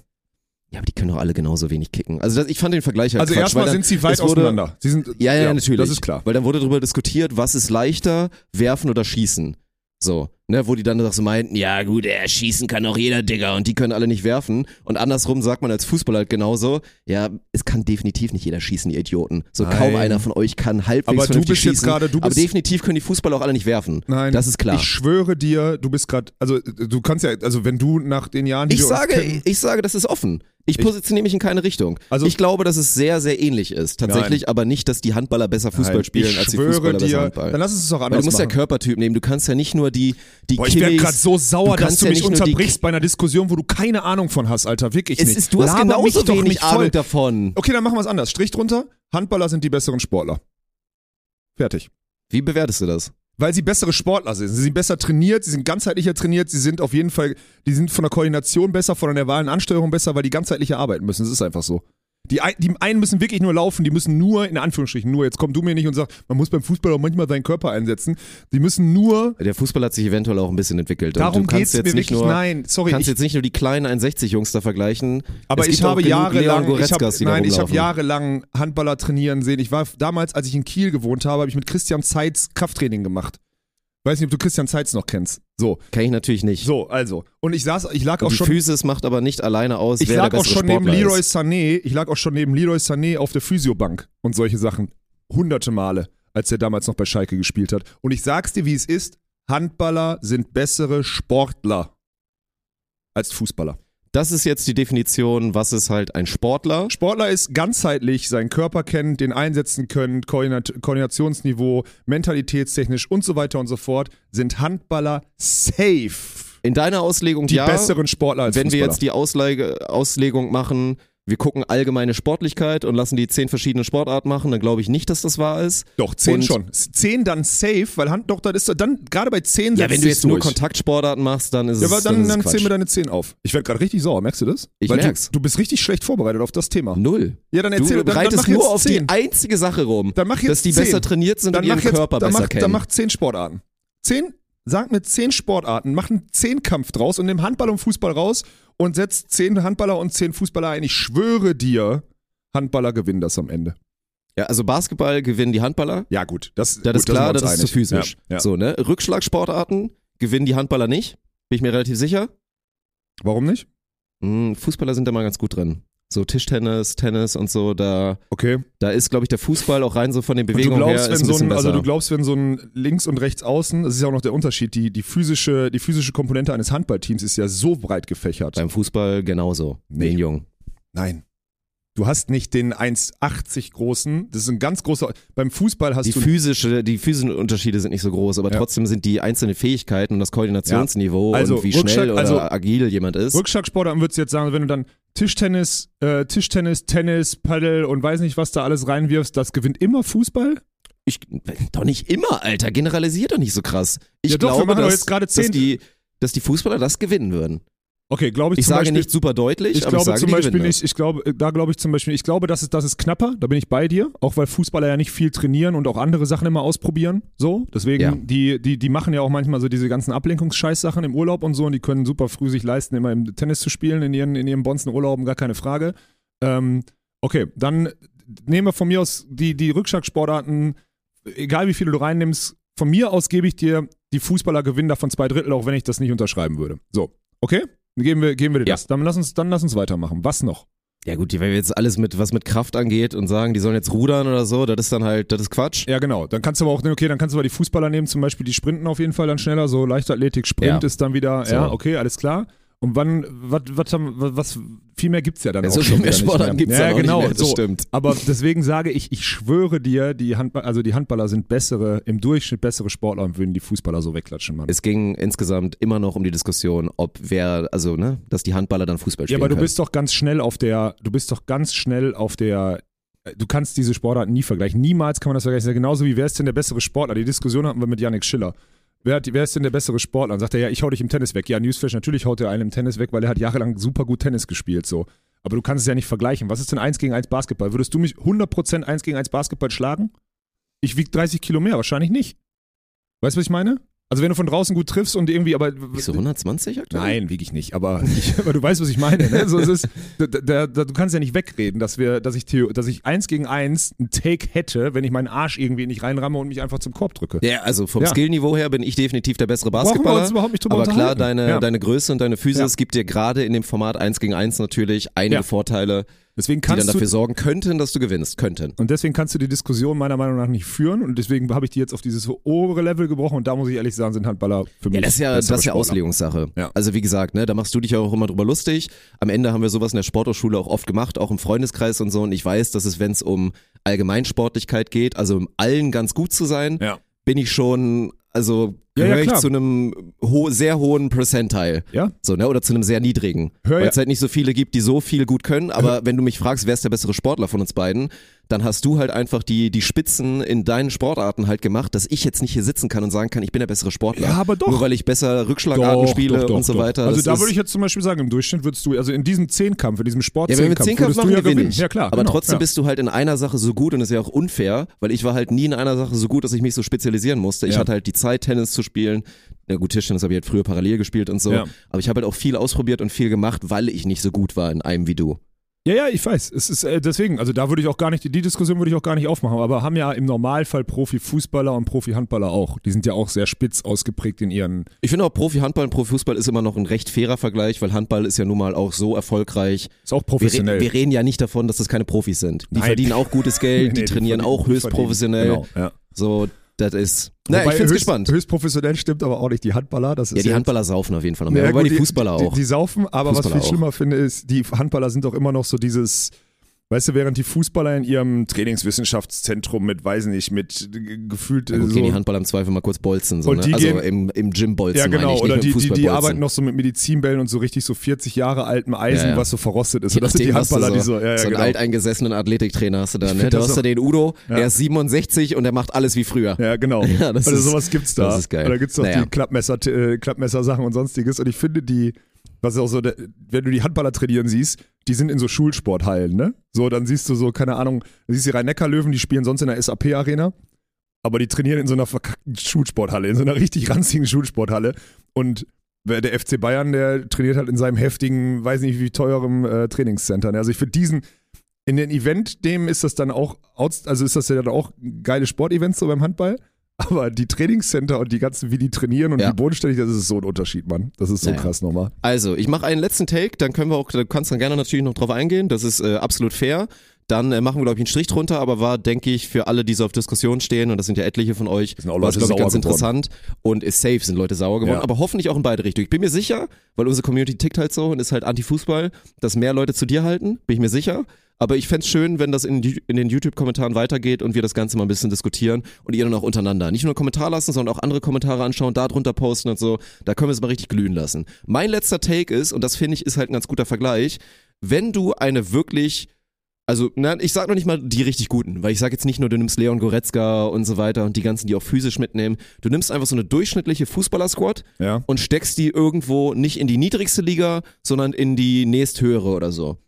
Ja, aber die können doch alle genauso wenig kicken. Also das, ich fand den Vergleich halt Also Quatsch, erstmal dann- sind sie weit wurde, auseinander. Sie sind, Ja, ja, natürlich. Das ist klar. Weil dann wurde darüber diskutiert, was ist leichter, werfen oder schießen. So, ne, wo die dann doch so meinten, ja gut, er schießen kann auch jeder Digger und die können alle nicht werfen. Und andersrum sagt man als Fußballer halt genauso, ja, es kann definitiv nicht jeder schießen, ihr Idioten. So Nein. kaum einer von euch kann halbwegs Aber du bist jetzt schießen. gerade- du aber bist- definitiv können die Fußballer auch alle nicht werfen. Nein, Das ist klar. Ich schwöre dir, du bist gerade, also du kannst ja, also wenn du nach den Jahren, die Ich uns sage, kennen, ich sage, das ist offen. Ich positioniere mich in keine Richtung. Also- ich glaube, dass es sehr, sehr ähnlich ist. Tatsächlich, aber nicht, dass die Handballer besser Fußball Nein, spielen als die Fußballer besser dir, Handball. dann lass es auch Weil anders du musst ja machen. Körpertyp nehmen. Du kannst ja nicht nur die, die Boah, ich werde gerade so sauer, du dass du ja mich unterbrichst bei einer Diskussion, wo du keine Ahnung von hast, Alter. Wirklich Es nicht. ist, du hast Laber genauso wenig nicht voll. Ahnung davon. Okay, dann machen wir es anders. Strich drunter. Handballer sind die besseren Sportler. Fertig. Wie bewertest du das? Weil sie bessere Sportler sind. Sie sind besser trainiert, sie sind ganzheitlicher trainiert, sie sind auf jeden Fall, die sind von der Koordination besser, von der nervalen Ansteuerung besser, weil die ganzheitlicher arbeiten müssen. Das ist einfach so. Die, ein- die einen müssen wirklich nur laufen, die müssen nur, in Anführungsstrichen, nur, jetzt komm du mir nicht und sag, man muss beim Fußball auch manchmal seinen Körper einsetzen. Die müssen nur, Der Fußball hat sich eventuell auch ein bisschen entwickelt. Darum du kannst geht's jetzt mir nicht wirklich, nur, nein, sorry, kannst ich, jetzt nicht nur die kleinen 1,60-Jungs da vergleichen. aber es ich habe jahrelang, ich hab, nein, ich habe jahrelang Handballer trainieren sehen. Ich war damals, als ich in Kiel gewohnt habe, habe ich mit Christian Zeitz Krafttraining gemacht. Weiß nicht, ob du Christian Zeitz noch kennst. So, Kenn ich natürlich nicht. so, also. Und ich saß, ich lag Und auch die schon Physis macht aber nicht alleine aus, Ich lag auch schon neben Sportler Leroy ist. Sané, ich lag auch schon neben Leroy Sané auf der Physiobank und solche Sachen. Hunderte Male, als er damals noch bei Schalke gespielt hat. Und ich sag's dir, wie es ist, Handballer sind bessere Sportler als Fußballer. Das ist jetzt die Definition, was ist halt ein Sportler? Sportler ist ganzheitlich, seinen Körper kennen, den einsetzen können, Koordinat Koordinationsniveau, mentalitätstechnisch und so weiter und so fort, sind Handballer safe. In deiner Auslegung Die ja. besseren Sportler als Wenn wir Fußballer. jetzt die Auslege, Auslegung machen, wir gucken allgemeine Sportlichkeit und lassen die zehn verschiedene Sportarten machen, dann glaube ich nicht, dass das wahr ist. Doch, 10 Und- schon. 10 dann safe, weil Hand doch, dann ist dann, gerade bei 10 Ja, wenn du jetzt sich's nur durch. Kontaktsportarten machst, dann ist Ja, es aber dann, dann, dann zählen wir deine 10 auf. Ich werde gerade richtig sauer, merkst du das? Ich Weil merk's. Du, du bist richtig schlecht vorbereitet auf das Thema. Null. Ja, dann erzähl, Du dann, dann mach jetzt nur auf 10. die einzige Sache rum, Dann mach jetzt dass die 10. besser trainiert sind dann und ihren mach jetzt, Körper dann besser mach, kennen. Dann mach 10 Sportarten. 10, sag mir 10 Sportarten, mach einen 10-Kampf draus und nimm Handball und Fußball raus und setz 10 Handballer und 10 Fußballer ein. Ich schwöre dir, Handballer gewinnen das am Ende. ja, also Basketball gewinnen die Handballer. Ja, gut. Das, Das gut, ist klar, das uns ist zu physisch. Ja, ja. So, ne? Rückschlagsportarten gewinnen die Handballer nicht. Bin ich mir relativ sicher. Warum nicht? Hm, Fußballer sind da mal ganz gut drin. So Tischtennis, Tennis und so, da, Okay. da ist, glaube ich, der Fußball auch rein so von den Bewegungen glaubst, her ist ein so ein, also du glaubst, wenn so ein links und rechts außen, das ist ja auch noch der Unterschied, die, die, physische, die physische Komponente eines Handballteams ist ja so breit gefächert. Beim Fußball genauso. Nee. Den Jungen. Nein. Du hast nicht den 1,80 großen, das ist ein ganz großer, beim Fußball hast Die, du physische, die physischen Unterschiede sind nicht so groß, aber Ja. trotzdem sind die einzelnen Fähigkeiten und das Koordinationsniveau Also und wie Rückschlag- schnell oder also agil jemand ist. Rückschlagsportarten würdest du jetzt sagen, wenn du dann Tischtennis, äh, Tischtennis, Tennis, Paddle und weiß nicht, was da alles reinwirfst, das gewinnt immer Fußball? Ich, doch nicht immer, Alter. Generalisiert doch nicht so krass. Ich Ja doch, glaube, dass, dass, die, dass die Fußballer das gewinnen würden. Okay, glaube ich, Ich zum sage Beispiel, nicht super deutlich, Ich glaube ich zum Beispiel nicht, ich glaube, äh, da glaube ich zum Beispiel, ich glaube, das ist, das ist knapper, da bin ich bei dir, auch weil Fußballer ja nicht viel trainieren und auch andere Sachen immer ausprobieren, so, deswegen, Ja. die, die, die machen ja auch manchmal so diese ganzen Ablenkungsscheißsachen im Urlaub und so und die können super früh sich leisten, immer im Tennis zu spielen, in ihren, in ihren Bonzen-Urlauben, gar keine Frage. Ähm, okay, dann nehmen wir von mir aus die, die Rückschlagsportarten, egal wie viele du reinnimmst, von mir aus gebe ich dir, die Fußballer gewinnen davon zwei Drittel, auch wenn ich das nicht unterschreiben würde. So, okay? Geben wir, geben wir dir Ja. das. Dann lass, uns, dann lass uns weitermachen. Was noch? Ja gut, wenn wir jetzt alles mit, was mit Kraft angeht und sagen, die sollen jetzt rudern oder so, das ist dann halt, das ist Quatsch. Ja, genau. Dann kannst du aber auch, okay, dann kannst du aber die Fußballer nehmen, zum Beispiel, die sprinten auf jeden Fall dann schneller, so Leichtathletik, Sprint Ja. ist dann wieder, So. ja, okay, alles klar. Und wann, was, was, haben- was, viel mehr gibt's ja dann Ja, auch so schon viel mehr Sportarten gibt's ja, auch genau, mehr, das so. stimmt. Aber deswegen sage ich, ich schwöre dir, die, Handball, also die Handballer sind bessere, im Durchschnitt bessere Sportler und würden die Fußballer so wegklatschen, Mann. Es ging insgesamt immer noch um die Diskussion, ob wer, also ne, dass die Handballer dann Fußball Ja, spielen aber du können. bist doch ganz schnell auf der, du bist doch ganz schnell auf der, du kannst diese Sportarten nie vergleichen. Niemals kann man das vergleichen. Ja Genauso wie, wer ist denn der bessere Sportler? Die Diskussion hatten wir mit Yannick Schiller. Wer, hat, wer ist denn der bessere Sportler? Und sagt er, ja, ich hau dich im Tennis weg. Ja, Newsflash, natürlich haut er einen im Tennis weg, weil er hat jahrelang super gut Tennis gespielt, so. Aber du kannst es ja nicht vergleichen. Was ist denn 1 gegen 1 Basketball? Würdest du mich 100% 1 gegen 1 Basketball schlagen? Ich wiege 30 Kilo mehr, wahrscheinlich nicht. Weißt du, was ich meine? Also wenn du von draußen gut triffst und irgendwie, aber Bist du 120 aktuell? Nein, wiege ich nicht, aber, ich, aber du weißt, was ich meine. Ne? So, es ist, da, da, da, du kannst ja nicht wegreden, dass wir, dass ich, Theo, dass ich eins gegen eins einen Take hätte, wenn ich meinen Arsch irgendwie nicht reinramme und mich einfach zum Korb drücke. Ja, also vom Ja. Skillniveau her bin ich definitiv der bessere Brauchen wir Basketballer. uns überhaupt nicht aber klar, deine, Ja. deine Größe und deine Physis Ja. gibt dir gerade in dem Format 1 gegen 1 natürlich einige. Vorteile, Deswegen die dann kannst dafür sorgen könnten, dass du gewinnst. Könnten. und deswegen kannst du die Diskussion meiner Meinung nach nicht führen und deswegen habe ich die jetzt auf dieses obere Level gebrochen und da muss ich ehrlich sagen, sind Handballer für mich Ja, das ist ja, das ist ja. Auslegungssache. Ja. Also wie gesagt, ne, da machst du dich auch immer drüber lustig. Am Ende haben wir sowas in der Sporthochschule auch oft gemacht, auch im Freundeskreis und so. Und ich weiß, dass es, wenn es um Allgemeinsportlichkeit geht, also im Allen ganz gut zu sein, Ja. bin ich schon, also Ja, ja, gehöre ich zu einem ho sehr hohen Percentile. Ja, So, ne? Oder zu einem sehr niedrigen. Weil ja- es halt nicht so viele gibt, die so viel gut können. Aber wenn du mich fragst, wer ist der bessere Sportler von uns beiden, dann hast du halt einfach die, die Spitzen in deinen Sportarten halt gemacht, dass ich jetzt nicht hier sitzen kann und sagen kann, ich bin der bessere Sportler. Ja, aber doch. Nur weil ich besser Rückschlagarten Doch, spiele doch, doch, und so weiter. Also Das da würde ich jetzt zum Beispiel sagen, im Durchschnitt würdest du, also in diesem Zehnkampf, in diesem ja, wenn wir Zehnkampf machen, du ja gewinne gewinnen. Ja klar. Aber genau, trotzdem ja. bist du halt in einer Sache so gut und das ist ja auch unfair, weil ich war halt nie in einer Sache so gut, dass ich mich so spezialisieren musste. Ich Ja. hatte halt die Zeit, Tennis zu spielen. Ja gut, Tischtennis habe ich halt früher parallel gespielt und so. Ja. Aber ich habe halt auch viel ausprobiert und viel gemacht, weil ich nicht so gut war in einem wie du. Ja, ja, ich weiß. Es ist äh, deswegen, also da würde ich auch gar nicht, die Diskussion würde ich auch gar nicht aufmachen, aber haben ja im Normalfall Profi-Fußballer und Profi-Handballer auch. Die sind ja auch sehr spitz ausgeprägt in ihren. Ich finde auch Profi-Handball und Profi-Fußball ist immer noch ein recht fairer Vergleich, weil Handball ist ja nun mal auch so erfolgreich. Ist auch Wir, professionell. re wir reden ja nicht davon, dass das keine Profis sind. Die Nein. verdienen auch gutes [laughs] Geld, die Nee, trainieren verdienen- auch höchst verdienen. professionell. Genau, ja. So, das ist. Na, ich find's höchst, gespannt. Höchst professionell stimmt aber auch nicht die Handballer. Das ist Ja, die Handballer saufen auf jeden Fall noch mehr. Ja, aber gut, die Fußballer auch. Die, die saufen, aber was ich auch. schlimmer finde, ist, die Handballer sind doch immer noch so dieses, weißt du, während die Fußballer in ihrem Trainingswissenschaftszentrum mit, weiß nicht, mit äh, gefühlt Ja, äh, gut, so, gehen die Handballer im Zweifel mal kurz bolzen. So, Und ne? die also gehen- im, im Gym bolzen ja, genau. ich, Oder nicht die, die, die arbeiten noch so mit Medizinbällen und so richtig so 40 Jahre altem Eisen, Ja, ja. was so verrostet ist. Je Und das sind die du Handballer, die so, so, ja, ja, so einen genau. alteingesessenen Athletiktrainer hast du da. Ne? Du das hast so- da den Udo, Ja. er ist 67 und er macht alles wie früher. Ja, genau. [laughs] Ja, das also ist- sowas gibt's da. das ist geil. Da gibt's noch Naja. die Klappmesser, äh, Klappmesser-Sachen und sonstiges. Und ich finde die, was ist auch so, wenn du die Handballer trainieren siehst, die sind in so Schulsporthallen, ne? So, dann siehst du so, keine Ahnung, dann siehst du die Rhein-Neckar-Löwen, die spielen sonst in der SAP-Arena. Aber die trainieren in so einer verkackten Schulsporthalle, in so einer richtig ranzigen Schulsporthalle. Und der FC Bayern, der trainiert halt in seinem heftigen, weiß nicht wie teurem äh, Trainingscenter. ne? Also ich finde diesen, in den Event, dem ist das dann auch, also ist das ja dann auch geile Sportevents so beim Handball. Aber die Trainingscenter und die ganzen, wie die trainieren und Ja. wie bodenständig, das ist so ein Unterschied, Mann. Das ist so Naja. krass nochmal. Also, ich mache einen letzten Take, dann können wir auch, da kannst du dann gerne natürlich noch drauf eingehen, das ist äh, absolut fair. Dann äh, machen wir, glaube ich, einen Strich drunter, aber war, denke ich, für alle, die so auf Diskussion stehen, und das sind ja etliche von euch, war es, glaube ich, ganz geworden. interessant und ist safe, sind Leute sauer geworden, Ja. aber hoffentlich auch in beide Richtungen. Ich bin mir sicher, weil unsere Community tickt halt so und ist halt Anti-Fußball, dass mehr Leute zu dir halten, bin ich mir sicher. Aber ich fänd's schön, wenn das in, in den YouTube-Kommentaren weitergeht und wir das Ganze mal ein bisschen diskutieren und ihr dann auch untereinander. Nicht nur Kommentar lassen, sondern auch andere Kommentare anschauen, da drunter posten und so. Da können wir es mal richtig glühen lassen. Mein letzter Take ist, und das finde ich ist halt ein ganz guter Vergleich, wenn du eine wirklich also, na, ich sag noch nicht mal die richtig guten, weil ich sag jetzt nicht nur, du nimmst Leon Goretzka und so weiter und die ganzen, die auch physisch mitnehmen. Du nimmst einfach so eine durchschnittliche Fußballer-Squad Ja. und steckst die irgendwo nicht in die niedrigste Liga, sondern in die nächsthöhere oder so.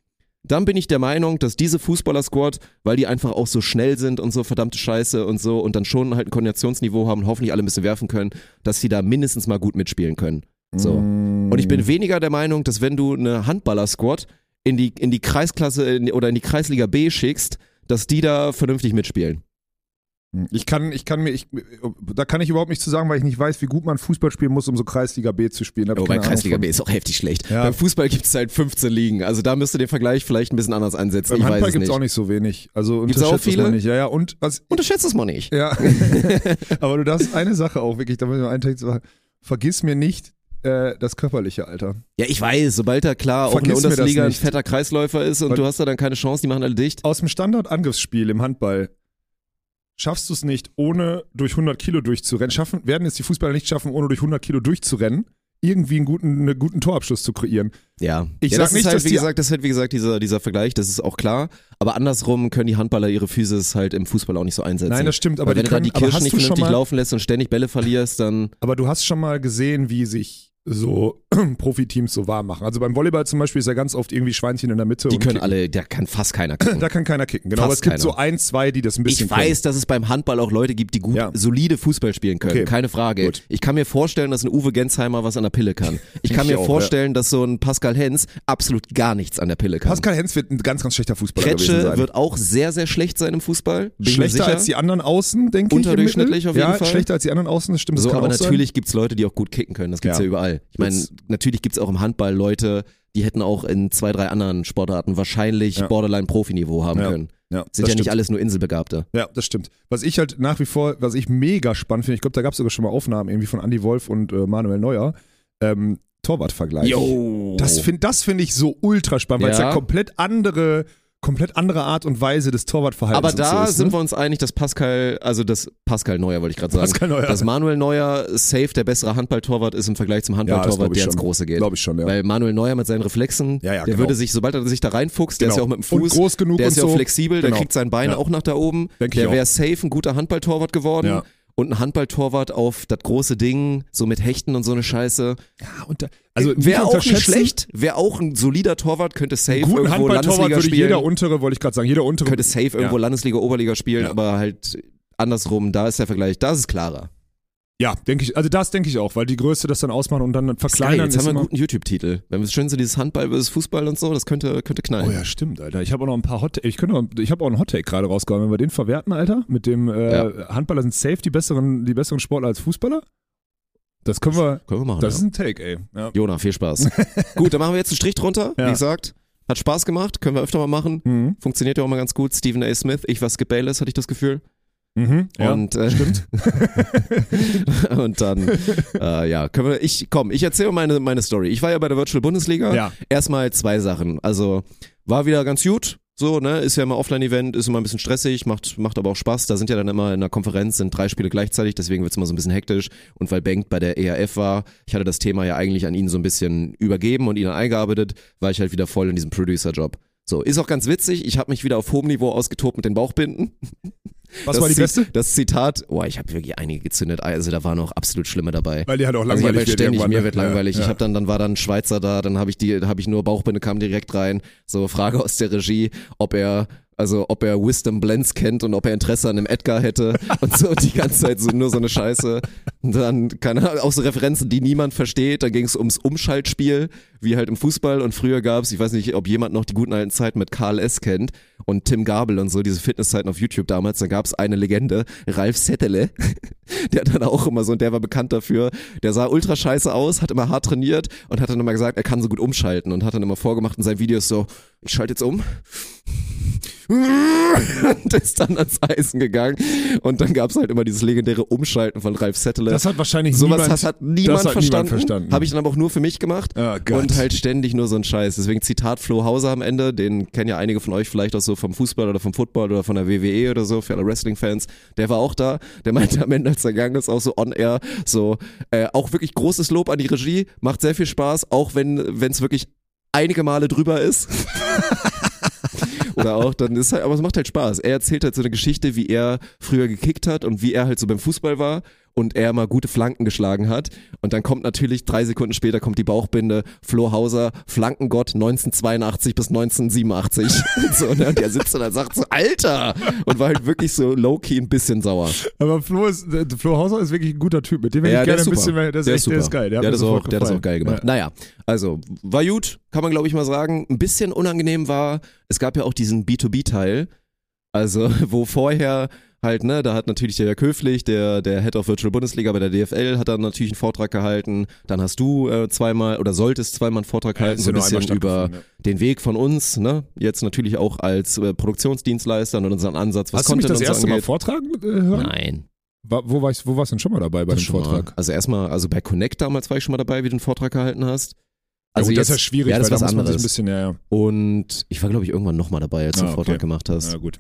Dann bin ich der Meinung, dass diese Fußballer-Squad, weil die einfach auch so schnell sind und so verdammte Scheiße und so und dann schon halt ein Koordinationsniveau haben und hoffentlich alle ein bisschen werfen können, dass die da mindestens mal gut mitspielen können. So. Und ich bin weniger der Meinung, dass wenn du eine Handballer-Squad in die, in die Kreisklasse in, oder in die Kreisliga B schickst, dass die da vernünftig mitspielen. Ich kann, ich kann mir, ich, da kann ich überhaupt nichts zu sagen, weil ich nicht weiß, wie gut man Fußball spielen muss, um so Kreisliga B zu spielen. Wobei keine Ahnung Kreisliga. B ist auch heftig schlecht. Ja. Beim Fußball gibt es halt 15 Ligen. Also da müsst ihr den Vergleich vielleicht ein bisschen anders ansetzen. Beim ich Handball gibt es auch nicht so wenig. Also Gibt's auch viele? nicht. Ja, ja, und was, Unterschätzt es mal nicht. ja. [laughs] [laughs] Aber du darfst eine Sache auch wirklich, da muss ich mal einen Text machen. Vergiss mir nicht äh, das körperliche Alter. Ja, ich weiß, sobald da klar auch in der Vergiss Untersliga ein fetter Kreisläufer ist und Weil- du hast da dann keine Chance, die machen alle dicht. Aus dem Standardangriffsspiel im Handball schaffst du es nicht, ohne durch 100 Kilo durchzurennen. Schaffen, werden es die Fußballer nicht schaffen, ohne durch 100 Kilo durchzurennen, irgendwie einen guten, einen guten Torabschluss zu kreieren. Ja. Ich ja, sag das nicht, ist halt, dass wie gesagt, das ist halt, wie gesagt, dieser, dieser Vergleich, das ist auch klar. Aber andersrum können die Handballer ihre Physis halt im Fußball auch nicht so einsetzen. Nein, das stimmt, aber Weil wenn die du da können, die Kirschen nicht du vernünftig mal, laufen lässt und ständig Bälle verlierst, dann aber du hast schon mal gesehen, wie sich so [clears throat] Profiteams so warm machen. Also beim Volleyball zum Beispiel ist ja ganz oft irgendwie Schweinchen in der Mitte. die können kicken. alle, da kann fast keiner kicken. [clears throat] Da kann keiner kicken, genau. aber es Fast gibt keiner. so ein, zwei, die das ein bisschen Ich weiß, dass es beim Handball auch Leute gibt, die gut, Ja. solide Fußball spielen können. Okay. Keine Frage. Gut. Ich kann mir vorstellen, dass ein Uwe Gensheimer was an der Pille kann. [laughs] Ich kann Ich mir auch, vorstellen, dass so ein Pascal Hens absolut gar nichts an der Pille kann. Pascal Hens wird ein ganz, ganz schlechter Fußballer gewesen Kretsche sein. wird auch sehr, sehr schlecht sein im Fußball. Schlechter als die anderen Außen, denke ich. Unterdurchschnittlich auf jeden ja, Fall. schlechter als die anderen Außen, das stimmt. Das So, kann aber natürlich gibt's Leute, die auch gut kicken können. Das gibt's ja, Ja. überall. Ich meine, natürlich gibt's auch im Handball Leute, die hätten auch in zwei, drei anderen Sportarten wahrscheinlich Ja. Borderline-Profi-Niveau haben Ja. können. Ja, Sind das ja nicht stimmt. alles nur Inselbegabte. Ja, das stimmt. Was ich halt nach wie vor, was ich mega spannend finde, ich glaube, da gab es sogar schon mal Aufnahmen irgendwie von Andy Wolf und äh, Manuel Neuer, ähm, Torwartvergleich. Yo. Das finde das find ich so ultra spannend, weil es Ja. ja komplett andere, komplett andere Art und Weise des Torwartverhaltens Aber da so ist, sind ne? wir uns einig, dass Pascal, also das Pascal Neuer wollte ich gerade sagen, Pascal Neuer. dass Manuel Neuer safe der bessere Handballtorwart ist im Vergleich zum Handballtorwart, ich der ins. Große geht. Glaube ich schon, ja. Weil Manuel Neuer mit seinen Reflexen, Ja, ja, der genau. würde sich, sobald er sich da reinfuchst, der ist ja auch mit dem Und Fuß, groß genug der ist ja auch so. flexibel, der Genau. kriegt sein Bein Ja. auch nach da oben, Denk der wäre safe ein guter Handballtorwart geworden. Und ein Handballtorwart auf das große Ding, so mit Hechten und so eine Scheiße. Ja, und da, also wäre auch nicht schlecht, wäre auch ein solider Torwart, könnte safe irgendwo Handballtorwart Landesliga würde spielen. jeder untere, wollte ich gerade sagen, jeder untere. könnte safe irgendwo Ja. Landesliga, Oberliga spielen, Ja. aber halt andersrum, da ist der Vergleich, da ist es klarer. Ja, denke ich, also das denke ich auch, weil die Größe das dann ausmachen und dann verkleinern jetzt haben wir einen guten YouTube-Titel. Wenn wir schön so dieses Handball versus Fußball und so, das könnte, könnte knallen. Oh ja, stimmt, Alter. Ich habe auch noch ein paar Hot Ich könnte noch, ich habe auch einen Hottake gerade rausgehauen. Wenn wir den verwerten, Alter, mit dem äh, Ja. Handballer sind safe die besseren, die besseren Sportler als Fußballer. Das können wir. Können wir machen. Das ja. ist ein Take, ey. Ja. Jona, viel Spaß. [laughs] Gut, dann machen wir jetzt einen Strich drunter. Wie gesagt, hat Spaß gemacht, können wir öfter mal machen. Mhm. Funktioniert ja auch mal ganz gut. Stephen A. Smith, ich war Skip Bayless, hatte ich das Gefühl. Mhm, ja. und, äh, stimmt. [laughs] und dann, äh, ja, können wir, ich, komm, ich erzähle meine, meine Story. Ich war ja bei der Virtual Bundesliga. Ja. Erstmal zwei Sachen. Also, war wieder ganz gut. So, ne, ist ja immer Offline-Event, ist immer ein bisschen stressig, macht, macht aber auch Spaß. Da sind ja dann immer in einer Konferenz, sind drei Spiele gleichzeitig, deswegen wird's immer so ein bisschen hektisch. Und weil Bengt bei der ERF war, ich hatte das Thema ja eigentlich an ihn so ein bisschen übergeben und ihn eingearbeitet, war ich halt wieder voll in diesem Producer-Job. So, ist auch ganz witzig, ich habe mich wieder auf hohem Niveau ausgetobt mit den Bauchbinden. Was das war die beste? Das Zitat, boah, ich habe wirklich einige gezündet, also da waren auch absolut schlimme dabei. Weil die halt auch Also ich langweilig halt ständig, mir ne? wird langweilig. Ja, Ich ja. habe dann, dann war dann ein Schweizer da, dann habe ich die, habe ich nur Bauchbinde kam direkt rein. So Frage aus der Regie, ob er also ob er Wisdom Blends kennt und ob er Interesse an einem Edgar hätte [laughs] und so die ganze Zeit so nur so eine Scheiße. Und dann keine Ahnung, auch so Referenzen, die niemand versteht. Dann ging es ums Umschaltspiel, wie halt im Fußball. Und früher gab's, ich weiß nicht, ob jemand noch die guten alten Zeiten mit Karl S. kennt und Tim Gabel und so, diese Fitnesszeiten auf YouTube damals. Da gab's eine Legende, Ralf Settele, [laughs] der dann auch immer so, und der war bekannt dafür, der sah ultra scheiße aus, hat immer hart trainiert und hat dann immer gesagt, er kann so gut umschalten und hat dann immer vorgemacht in seinen Videos so, ich schalte jetzt um. [laughs] und ist dann ans Eisen gegangen. Und dann gab's halt immer dieses legendäre Umschalten von Ralf Settele. Das hat wahrscheinlich Sowas niemand, hat, hat niemand das hat verstanden. niemand verstanden. Habe ich dann aber auch nur für mich gemacht. Ah, Gott. und halt ständig nur so ein Scheiß. Deswegen Zitat Flo Hauser am Ende, den kennen ja einige von euch vielleicht auch so vom Fußball oder vom Football oder von der WWE oder so, für alle Wrestling-Fans. Der war auch da. Der meinte am Ende, als er gegangen ist, auch so on air, so, äh, auch wirklich großes Lob an die Regie, macht sehr viel Spaß, auch wenn es wirklich einige Male drüber ist. [laughs] Oder auch, dann ist halt, aber es macht halt Spaß. Er erzählt halt so eine Geschichte, wie er früher gekickt hat und wie er halt so beim Fußball war und er mal gute Flanken geschlagen hat. Und dann kommt natürlich, drei Sekunden später kommt die Bauchbinde, Flo Hauser, Flankengott 1982 bis 1987. und, [laughs] so, ne? und der sitzt und sagt so, Alter! Und war halt wirklich so low-key ein bisschen sauer. Aber Flo, ist, Flo Hauser ist wirklich ein guter Typ. Mit dem hätte Ja, ich gerne ist ein bisschen mehr. Das der ist, echt, der ist geil. Der, Der, das auch, der hat das auch geil gemacht. Naja, also war gut, kann man glaube ich mal sagen. Ein bisschen unangenehm war, es gab ja auch diesen B2B-Teil, also wo vorher halt, ne, da hat natürlich der Jörg Höflich, der, der Head of Virtual Bundesliga bei der DFL, hat dann natürlich einen Vortrag gehalten. Dann hast du äh, zweimal oder solltest zweimal einen Vortrag Ja, halten, so ja ein bisschen über stattgefunden, den Weg von uns, ne, jetzt natürlich auch als äh, Produktionsdienstleister und unseren Ansatz, was Hast du mich das erste Mal angeht. vortragen äh, hören? Nein. Wa- Wo warst wo warst du denn schon mal dabei bei Das dem Vortrag? Mal. Also erstmal, also bei Connect damals war ich schon mal dabei, wie du einen Vortrag gehalten hast. Also Also das ist ja jetzt- schwierig, ja, das weil da was sich ein anderes. bisschen, ja, ja. Und ich war, glaube ich, irgendwann nochmal dabei, als du Ah, einen Vortrag okay. gemacht hast. Ja, gut.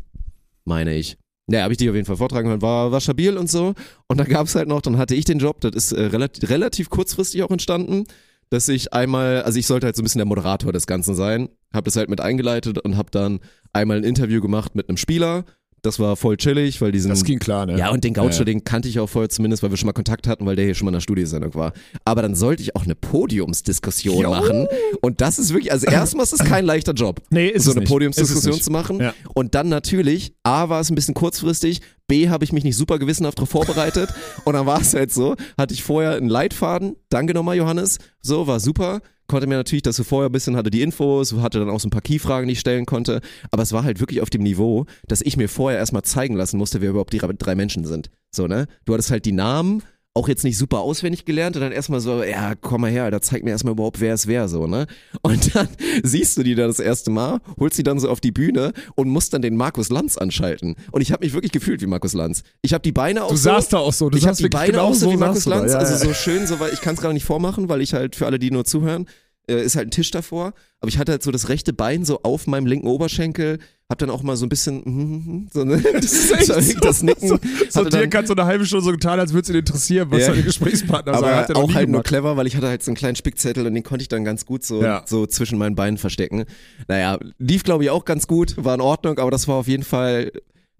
Meine ich. Ja, habe ich dich auf jeden Fall vortragen hören. War, war stabil und so. Und dann gab's halt noch, dann hatte ich den Job, das ist äh, relativ, relativ kurzfristig auch entstanden, dass ich einmal, also ich sollte halt so ein bisschen der Moderator des Ganzen sein, habe das halt mit eingeleitet und habe dann einmal ein Interview gemacht mit einem Spieler. Das war voll chillig, weil diesen Das ging klar, ne? ja, und den Gaucho, Ja, den kannte ich auch vorher zumindest, weil wir schon mal Kontakt hatten, weil der hier schon mal in der Studiosendung war. Aber dann sollte ich auch eine Podiumsdiskussion Jo. machen. Und das ist wirklich, also erstmal ist es kein leichter Job, Nee, ist so eine nicht. Podiumsdiskussion zu machen. Ja. Und dann natürlich, A, war es ein bisschen kurzfristig, B, habe ich mich nicht super gewissenhaft darauf vorbereitet. [laughs] und dann war es halt so, hatte ich vorher einen Leitfaden, danke nochmal Johannes, so, war super. Konnte mir natürlich, dass du vorher ein bisschen hatte die Infos, hatte dann auch so ein paar Keyfragen, die ich stellen konnte. Aber es war halt wirklich auf dem Niveau, dass ich mir vorher erstmal zeigen lassen musste, wer überhaupt die drei Menschen sind. So, ne? Du hattest halt die Namen, auch jetzt nicht super auswendig gelernt und dann erstmal so, ja, komm mal her, Alter, zeig mir erstmal überhaupt, wer es wäre, so, ne? [laughs] Und dann siehst du die da das erste Mal, holst sie dann so auf die Bühne und musst dann den Markus Lanz anschalten. Und ich habe mich wirklich gefühlt wie Markus Lanz. Ich habe die Beine auch Du so, saßt da auch so. Du ich habe die Beine genau auch so wie Markus du da. Lanz, Ja, also so schön, so, weil ich kann es gerade nicht vormachen, weil ich halt für alle, die nur zuhören, äh, ist halt ein Tisch davor, aber ich hatte halt so das rechte Bein so auf meinem linken Oberschenkel, hab dann auch mal so ein bisschen mhm, [laughs] so, ne, [laughs] das, ist echt das, so. das Nicken. So, so dir dann- kann so eine halbe Stunde so getan, als würde es ihn interessieren, was Ja. seine Gesprächspartner sagen. Hat aber er auch halt nur gemacht. clever, weil ich hatte halt so einen kleinen Spickzettel und den konnte ich dann ganz gut so, Ja. so zwischen meinen Beinen verstecken. Naja, lief glaube ich auch ganz gut, war in Ordnung, aber das war auf jeden Fall,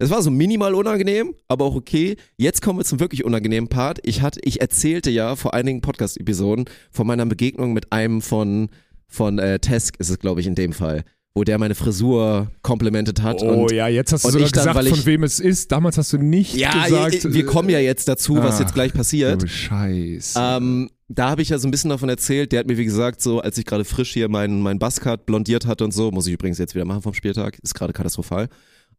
es war so minimal unangenehm, aber auch okay. Jetzt kommen wir zum wirklich unangenehmen Part. Ich hatte, ich erzählte ja vor einigen Podcast-Episoden von meiner Begegnung mit einem von, von äh, Tesk ist es glaube ich in dem Fall, wo der meine Frisur komplimentet hat Oh und ja, jetzt hast du sogar dann, gesagt, ich- von wem es ist. Damals hast du nicht ja, gesagt. wir kommen ja jetzt dazu, was Ah. jetzt gleich passiert. Oh, Scheiße. Ähm, da habe ich ja so ein bisschen davon erzählt. Der hat mir, wie gesagt, so, als ich gerade frisch hier meinen mein Buzzcut blondiert hatte und so, muss ich übrigens jetzt wieder machen vom Spieltag, ist gerade katastrophal.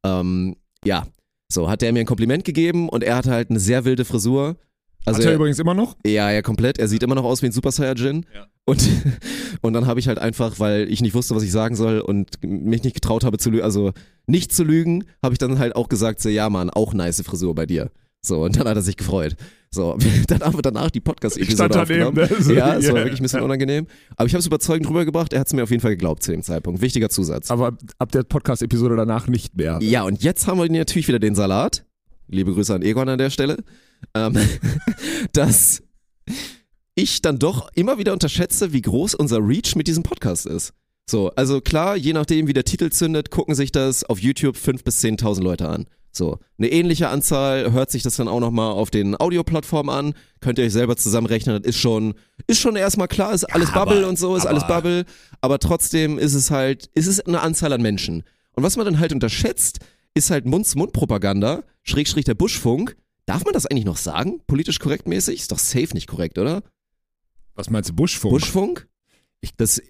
Ähm, ja, so, hat der mir ein Kompliment gegeben und er hatte halt eine sehr wilde Frisur. Also Hat er er- übrigens immer noch? ja, ja, komplett. Er sieht immer noch aus wie ein Super Saiyajin. Ja. Und, [laughs] und dann habe ich halt einfach, weil ich nicht wusste, was ich sagen soll und mich nicht getraut habe zu lügen, also nicht zu lügen, habe ich dann halt auch gesagt, so, ja Mann, auch nice Frisur bei dir. So, und dann hat er sich gefreut. So, [laughs] dann haben wir danach die Podcast-Episode stand daneben, aufgenommen. ne? So, ja, es war ja. wirklich ein bisschen unangenehm. Aber ich habe es überzeugend rübergebracht, er hat es mir auf jeden Fall geglaubt zu dem Zeitpunkt. Wichtiger Zusatz. Aber ab, ab der Podcast-Episode danach nicht mehr. Ja, und jetzt haben wir natürlich wieder den Salat. Liebe Grüße an Egon an der Stelle. Ähm, [laughs] dass ich dann doch immer wieder unterschätze, wie groß unser Reach mit diesem Podcast ist. So, also klar, je nachdem, wie der Titel zündet, gucken sich das auf YouTube 5.000 bis 10.000 Leute an. So, eine ähnliche Anzahl hört sich das dann auch nochmal auf den Audioplattformen an. Könnt ihr euch selber zusammenrechnen, das ist schon, ist schon erstmal klar, ist alles aber- Bubble und so, ist alles aber- Bubble. Aber trotzdem ist es halt, ist es eine Anzahl an Menschen. Und was man dann halt unterschätzt, ist halt Mund-zu-Mund-Propaganda, Schrägstrich der Buschfunk. Darf man das eigentlich noch sagen? Politisch korrekt mäßig? Ist doch safe nicht korrekt, oder? Was meinst du, Buschfunk? Buschfunk? Das,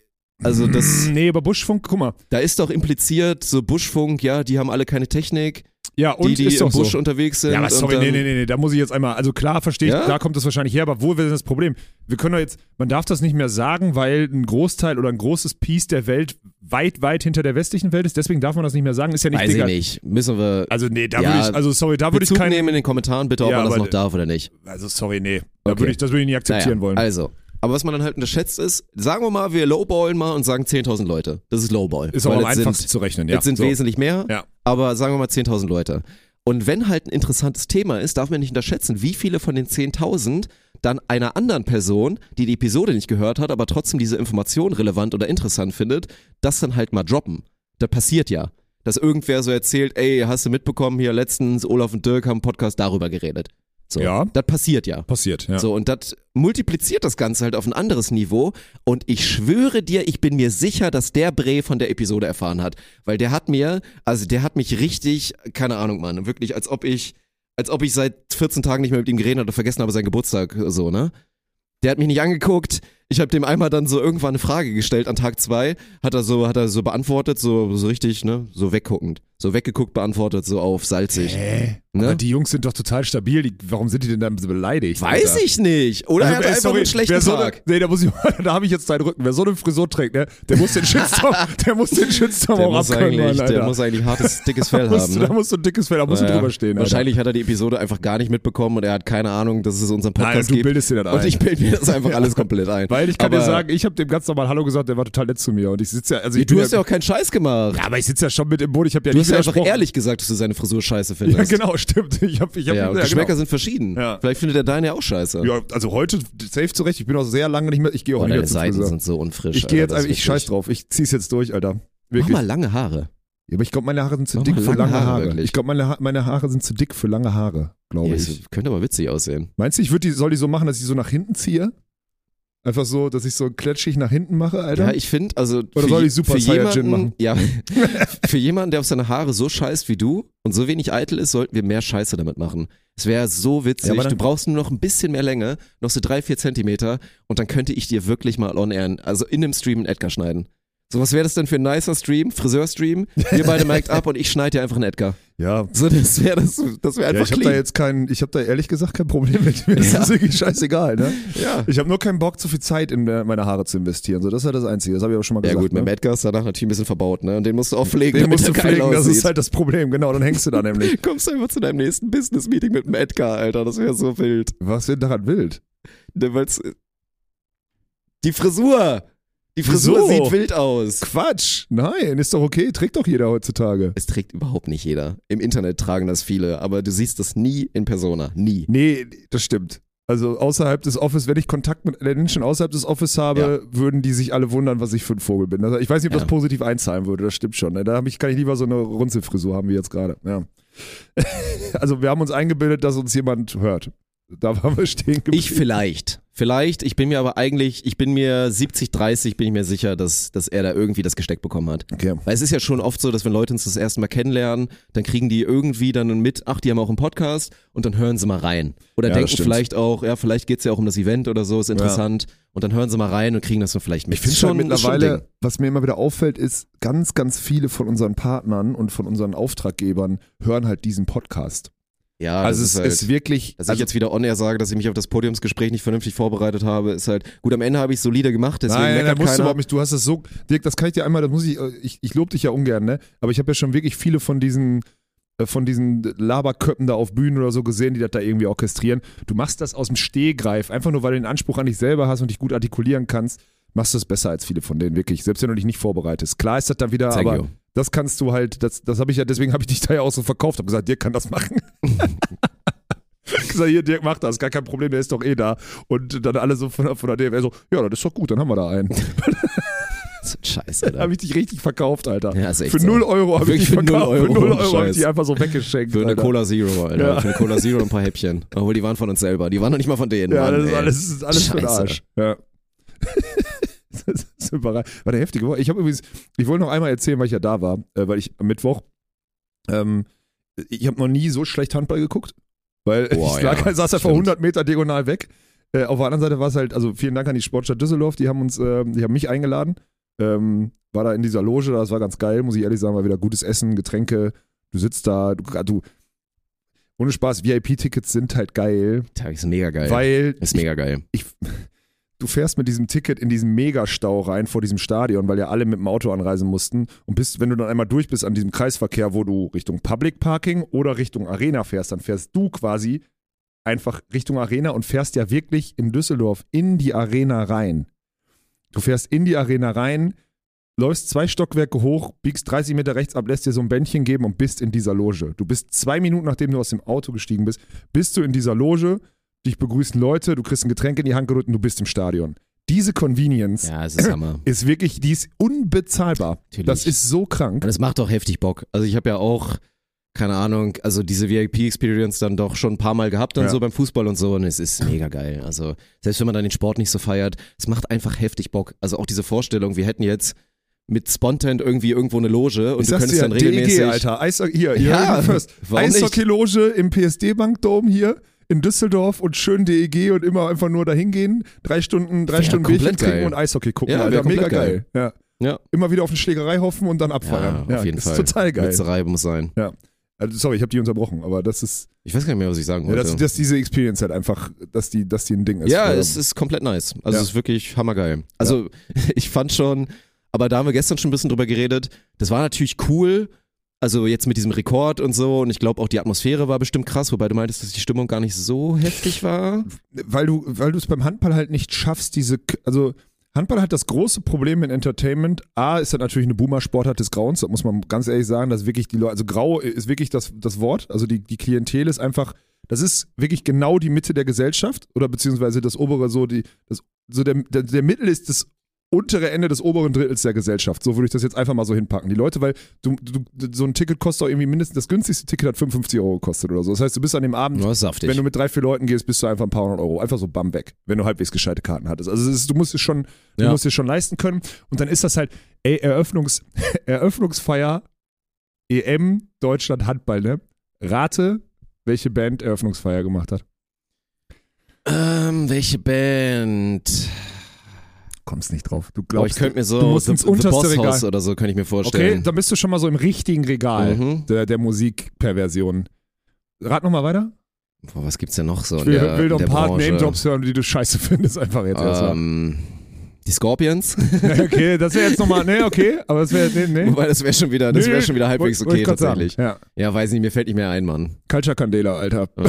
also das, Nee, aber Buschfunk, guck mal. da ist doch impliziert, so Buschfunk, ja, die haben alle keine Technik, Ja, und die, die ist im Busch so. unterwegs sind. Ja, aber sorry, nee, nee, nee, nee, da muss ich jetzt einmal, also klar verstehe ich, Ja? da kommt das wahrscheinlich her, aber wo wäre denn das Problem? Wir können doch jetzt, man darf das nicht mehr sagen, weil ein Großteil oder ein großes Piece der Welt weit, weit hinter der westlichen Welt ist, deswegen darf man das nicht mehr sagen, ist ja nicht Weiß ich legal. nicht. Müssen wir Also nee, da Ja, würde ich, also sorry, da würde ich keinen, nehmen in den Kommentaren bitte, ob Ja, man das noch darf oder nicht. also sorry, nee, da Okay. würde ich, das würde ich nicht akzeptieren Naja, wollen. Also, aber was man dann halt unterschätzt ist, sagen wir mal, wir lowballen mal und sagen 10.000 Leute. Das ist Lowball. ist auch am einfachsten zu rechnen, ja. Jetzt sind so. wesentlich mehr, Ja. Aber sagen wir mal 10.000 Leute. Und wenn halt ein interessantes Thema ist, darf man nicht unterschätzen, wie viele von den 10.000 dann einer anderen Person, die die Episode nicht gehört hat, aber trotzdem diese Information relevant oder interessant findet, das dann halt mal droppen. Das passiert ja. Dass irgendwer so erzählt, ey, hast du mitbekommen, hier letztens Olaf und Dirk haben Podcast darüber geredet. So, Ja. Das passiert ja. Passiert, ja. So, und das multipliziert das Ganze halt auf ein anderes Niveau. Und ich schwöre dir, ich bin mir sicher, dass der Bre von der Episode erfahren hat. Weil der hat mir, also der hat mich richtig, keine Ahnung, Mann, wirklich, als ob ich, als ob ich seit 14 Tagen nicht mehr mit ihm geredet oder vergessen habe seinen Geburtstag, so, ne? Der hat mich nicht angeguckt. Ich habe dem einmal dann so irgendwann eine Frage gestellt an Tag zwei. Hat er so, hat er so beantwortet, so, so richtig, ne, so wegguckend. So weggeguckt beantwortet, so auf salzig. Hä? Ne? Aber die Jungs sind doch total stabil, die, warum sind die denn dann so beleidigt? Weiß Alter? ich nicht. Oder er hat ey, einfach sorry, einen schlechten so Tag. Eine, nee, da muss ich, [laughs] da habe ich jetzt deinen Rücken. Wer so eine Frisur trägt, ne, der muss den Shitstorm, [laughs] der muss den Shitstorm Der auch muss, abkönnen, eigentlich, Alter. der muss eigentlich hartes, [laughs] dickes Fell da musst, haben. du- Ne? Da musst du ein dickes Fell, da musst du Ja, drüber stehen. Wahrscheinlich hat er die Episode einfach gar nicht mitbekommen und er hat keine Ahnung, dass es unseren Alter. Nein, Podcast du gibt. bildest dir das ein. Und ich bilde mir das einfach alles komplett ein. Weil ich kann aber, dir sagen, ich habe dem ganz normal Hallo gesagt, der war total nett zu mir. Und ich sitze ja, also ich du hast ja auch keinen Scheiß gemacht. ja, aber ich sitze ja schon mit im Boot, ich habe ja nicht ja einfach ehrlich gesagt, dass du seine Frisur scheiße Ja, findest. genau, stimmt. Ich habe, ich hab, Ja, ja, Geschmäcker genau. sind verschieden. Ja. Vielleicht findet er deine ja auch scheiße. Ja, also heute safe zurecht. Ich bin auch sehr lange nicht mehr. Ich gehe auch oh, wieder deine zum Seiten Friseur. sind so unfrisch. Ich gehe jetzt Alter, einfach, ich scheiß drauf. Ich zieh's jetzt durch, Alter. Mach Wirklich. mal lange Haare. Ja, aber ich glaube, meine Haare sind zu Mach dick für lange Haare, Haare. Ich glaube, meine, ha meine Haare sind zu dick für lange Haare, glaube Ja, ich. könnte aber witzig aussehen. Meinst du, ich würde die, soll die so machen, dass ich so nach hinten ziehe? Einfach so, dass ich so klatschig nach hinten mache, Alter? Ja, ich finde, also Oder für, soll ich Super für Saiyajin jemanden, machen? ja, [laughs] für jemanden, der auf seine Haare so scheißt wie du und so wenig eitel ist, sollten wir mehr Scheiße damit machen. Es wäre so witzig. Ja, du brauchst nur noch ein bisschen mehr Länge, noch so drei, vier Zentimeter und dann könnte ich dir wirklich mal on air, also in dem Stream einen Edgar schneiden. So, was wäre das denn für ein nicer Stream? Friseur-Stream? Wir beide mic'd up und ich schneide dir einfach einen Edgar. ja. So, das wäre das, das wäre Ja, einfach ich habe da jetzt kein, ich habe da ehrlich gesagt kein Problem mit. Mir Ja. ist wirklich scheißegal, ne? ja. Ich habe nur keinen Bock, zu viel Zeit in äh, meine Haare zu investieren. So, das ist ja das Einzige. Das habe ich auch schon mal Ja gesagt. gut, mit dem ne? Edgar ist danach natürlich ein bisschen verbaut, ne? Und den musst du auch pflegen, Den musst du pflegen, das ist halt das Problem. Genau, dann hängst du da nämlich. [laughs] Kommst du einfach zu deinem nächsten Business-Meeting mit dem Edgar, Alter. Das wäre so wild. Was wird daran wild? Ne, weil's, die Frisur! Die Frisur Wieso? sieht wild aus. Quatsch! Nein, ist doch okay. Trägt doch jeder heutzutage. Es trägt überhaupt nicht jeder. Im Internet tragen das viele, aber du siehst das nie in Persona. Nie. Nee, das stimmt. Also außerhalb des Office, wenn ich Kontakt mit Menschen außerhalb des Office habe, würden die sich alle wundern, was ich für ein Vogel bin. Also ich weiß nicht, ob Ja. das positiv einzahlen würde, das stimmt schon. ne? Da ich, kann ich lieber so eine Runzelfrisur haben wie jetzt gerade. Ja. [laughs] also wir haben uns eingebildet, dass uns jemand hört. Da waren wir stehen geblieben. Ich vielleicht. Vielleicht. Ich bin mir aber eigentlich, ich bin mir 70, 30, bin ich mir sicher, dass, dass er da irgendwie das gesteckt bekommen hat. Okay. Weil es ist ja schon oft so, dass wenn Leute uns das erste Mal kennenlernen, dann kriegen die irgendwie dann mit, ach, die haben auch einen Podcast und dann hören sie mal rein. Oder Ja, denken vielleicht auch, ja, vielleicht geht's ja auch um das Event oder so, ist interessant. Und dann hören sie mal rein und kriegen das dann vielleicht mit. Ich finde schon ein mittlerweile, Ding. was mir immer wieder auffällt, ist, ganz, ganz viele von unseren Partnern und von unseren Auftraggebern hören halt diesen Podcast. Ja, also es ist halt, ist wirklich, dass also, ich jetzt wieder on air sage, dass ich mich auf das Podiumsgespräch nicht vernünftig vorbereitet habe, ist halt, gut, am Ende habe ich solide gemacht, deswegen Nein, nein, nein, musst du überhaupt nicht. Du hast das so, Dirk, das kann ich dir einmal, das muss ich, äh, ich, ich lobe dich ja ungern, ne? Aber ich habe ja schon wirklich viele von diesen, äh, von diesen Laberköppen da auf Bühnen oder so gesehen, die das da irgendwie orchestrieren. Du machst das aus dem Stehgreif, einfach nur, weil du den Anspruch an dich selber hast und dich gut artikulieren kannst, machst du es besser als viele von denen, wirklich. Selbst wenn du dich nicht vorbereitest. Klar ist das dann wieder, Thank aber you. Das kannst du halt, das, das habe ich ja, deswegen habe ich dich da ja auch so verkauft, habe gesagt, Dirk kann das machen. [laughs] gesagt, hier, Dirk macht das, gar kein Problem, der ist doch eh da. Und dann alle so von, von der DFL so, ja, das ist doch gut, dann haben wir da einen. [laughs] So ein Scheiß, Da Alter. habe ich dich richtig verkauft, Alter. Ja, für so. 0 Euro habe ich dich für 0 verkauft. Euro, Für 0 Euro habe ich die einfach so weggeschenkt. Für eine Alter. Cola Zero, Alter. Ja. Für eine Cola Zero und ein paar Häppchen. Obwohl, die waren von uns selber. Die waren noch nicht mal von denen. Ja, Mann, das ist alles, das ist alles für den Scheiße. Arsch. Ja. [laughs] das ist überall. War eine heftige Woche. Ich habe übrigens, ich wollte noch einmal erzählen, weil ich ja da war, äh, weil ich am Mittwoch, ähm, ich habe noch nie so schlecht Handball geguckt, weil [laughs] Boah, ich lag, ja, saß einfach stimmt. 100 Meter diagonal weg. Äh, auf der anderen Seite war es halt, also vielen Dank an die Sportstadt Düsseldorf, die haben uns, ähm, die haben mich eingeladen, ähm, war da in dieser Loge, das war ganz geil, muss ich ehrlich sagen, war wieder gutes Essen, Getränke, du sitzt da, du, du ohne Spaß, VIP-Tickets sind halt geil, Tag ist mega geil. weil ist mega geil. ich, [laughs] du fährst mit diesem Ticket in diesen Megastau rein vor diesem Stadion, weil ja alle mit dem Auto anreisen mussten. Und bist, wenn du dann einmal durch bist an diesem Kreisverkehr, wo du Richtung Public Parking oder Richtung Arena fährst, dann fährst du quasi einfach Richtung Arena und fährst ja wirklich in Düsseldorf in die Arena rein. Du fährst in die Arena rein, läufst zwei Stockwerke hoch, biegst 30 Meter rechts ab, lässt dir so ein Bändchen geben und bist in dieser Loge. Du bist zwei Minuten, nachdem du aus dem Auto gestiegen bist, bist du in dieser Loge, dich begrüßen Leute, du kriegst ein Getränk in die Hand gedrückt und du bist im Stadion. Diese Convenience Ja, ist [laughs] ist wirklich, die ist unbezahlbar. Natürlich. Das ist so krank. Und es macht auch heftig Bock. Also ich habe ja auch, keine Ahnung, also diese VIP-Experience dann doch schon ein paar Mal gehabt dann Ja. so beim Fußball und so und es ist mega geil. Also selbst wenn man dann den Sport nicht so feiert, es macht einfach heftig Bock. Also auch diese Vorstellung, wir hätten jetzt mit Spontan irgendwie irgendwo eine Loge und ich du könntest dir, dann regelmäßig... DEG, Alter. Eishockey, hier, hier, Ja, first. Eishockey-Loge im PSD-Bankdom hier in Düsseldorf und schön DEG und immer einfach nur dahin gehen, drei Stunden, drei Wär Stunden Bierchen trinken geil. und Eishockey gucken, Ja, Alter. Mega komplett geil. Ja. Ja. Immer wieder auf eine Schlägerei hoffen und dann Ja, abfeiern. auf jeden ist Fall. total geil. Letzterei muss sein. Also, sorry, ich habe die unterbrochen, aber das ist, Ich weiß gar nicht mehr, was ich sagen ja, wollte. dass, dass diese Experience halt einfach, dass die, dass die ein Ding ist. Ja, es ist komplett nice. Also Ja. es ist wirklich hammergeil. Also [laughs] ich fand schon, aber da haben wir gestern schon ein bisschen drüber geredet, das war natürlich cool, also jetzt mit diesem Rekord und so und ich glaube auch die Atmosphäre war bestimmt krass, wobei du meintest, dass die Stimmung gar nicht so heftig war. weil du, weil du es beim Handball halt nicht schaffst, diese, also Handball hat das große Problem in Entertainment. A, ist das natürlich eine Boomer-Sportart des Grauens, das muss man ganz ehrlich sagen, dass wirklich die Leute, also grau ist wirklich das, das Wort, also die, die Klientel ist einfach, das ist wirklich genau die Mitte der Gesellschaft oder beziehungsweise das obere so, die, das, so der, der, der Mittel ist das untere Ende des oberen Drittels der Gesellschaft. So würde ich das jetzt einfach mal so hinpacken. Die Leute, weil du, du, so ein Ticket kostet auch irgendwie mindestens, das günstigste Ticket hat 55 Euro gekostet oder so. Das heißt, du bist an dem Abend wenn du mit drei, vier Leuten gehst, bist du einfach ein paar hundert Euro. Einfach so bam weg, wenn du halbwegs gescheite Karten hattest. Also ist, du musst es schon, du Ja. musst es schon leisten können. Und dann ist das halt, ey, Eröffnungs, [laughs] Eröffnungsfeier EM Deutschland Handball, ne? Rate, welche Band Eröffnungsfeier gemacht hat. ähm, welche Band? Kommst nicht drauf. Du glaubst, ich könnte mir so du musst The, ins unterste Regal. House oder so könnte ich mir okay, vorstellen. dann bist du schon mal so im richtigen Regal Mhm. der, der Musikperversion. Rat nochmal weiter. Boah, was gibt's denn noch so Ich will, der, will noch in ein paar? Name-Drops hören, die du scheiße findest, einfach jetzt erstmal. Die Scorpions? [laughs] Okay, das wäre jetzt nochmal, nee, okay, aber das wäre, nee, nee. Wobei das wäre schon wieder, das wäre schon wieder halbwegs okay ich grad sagen. tatsächlich. Ja. Ja, weiß nicht, mir fällt nicht mehr ein, Mann. Culture Candela, Alter. Oh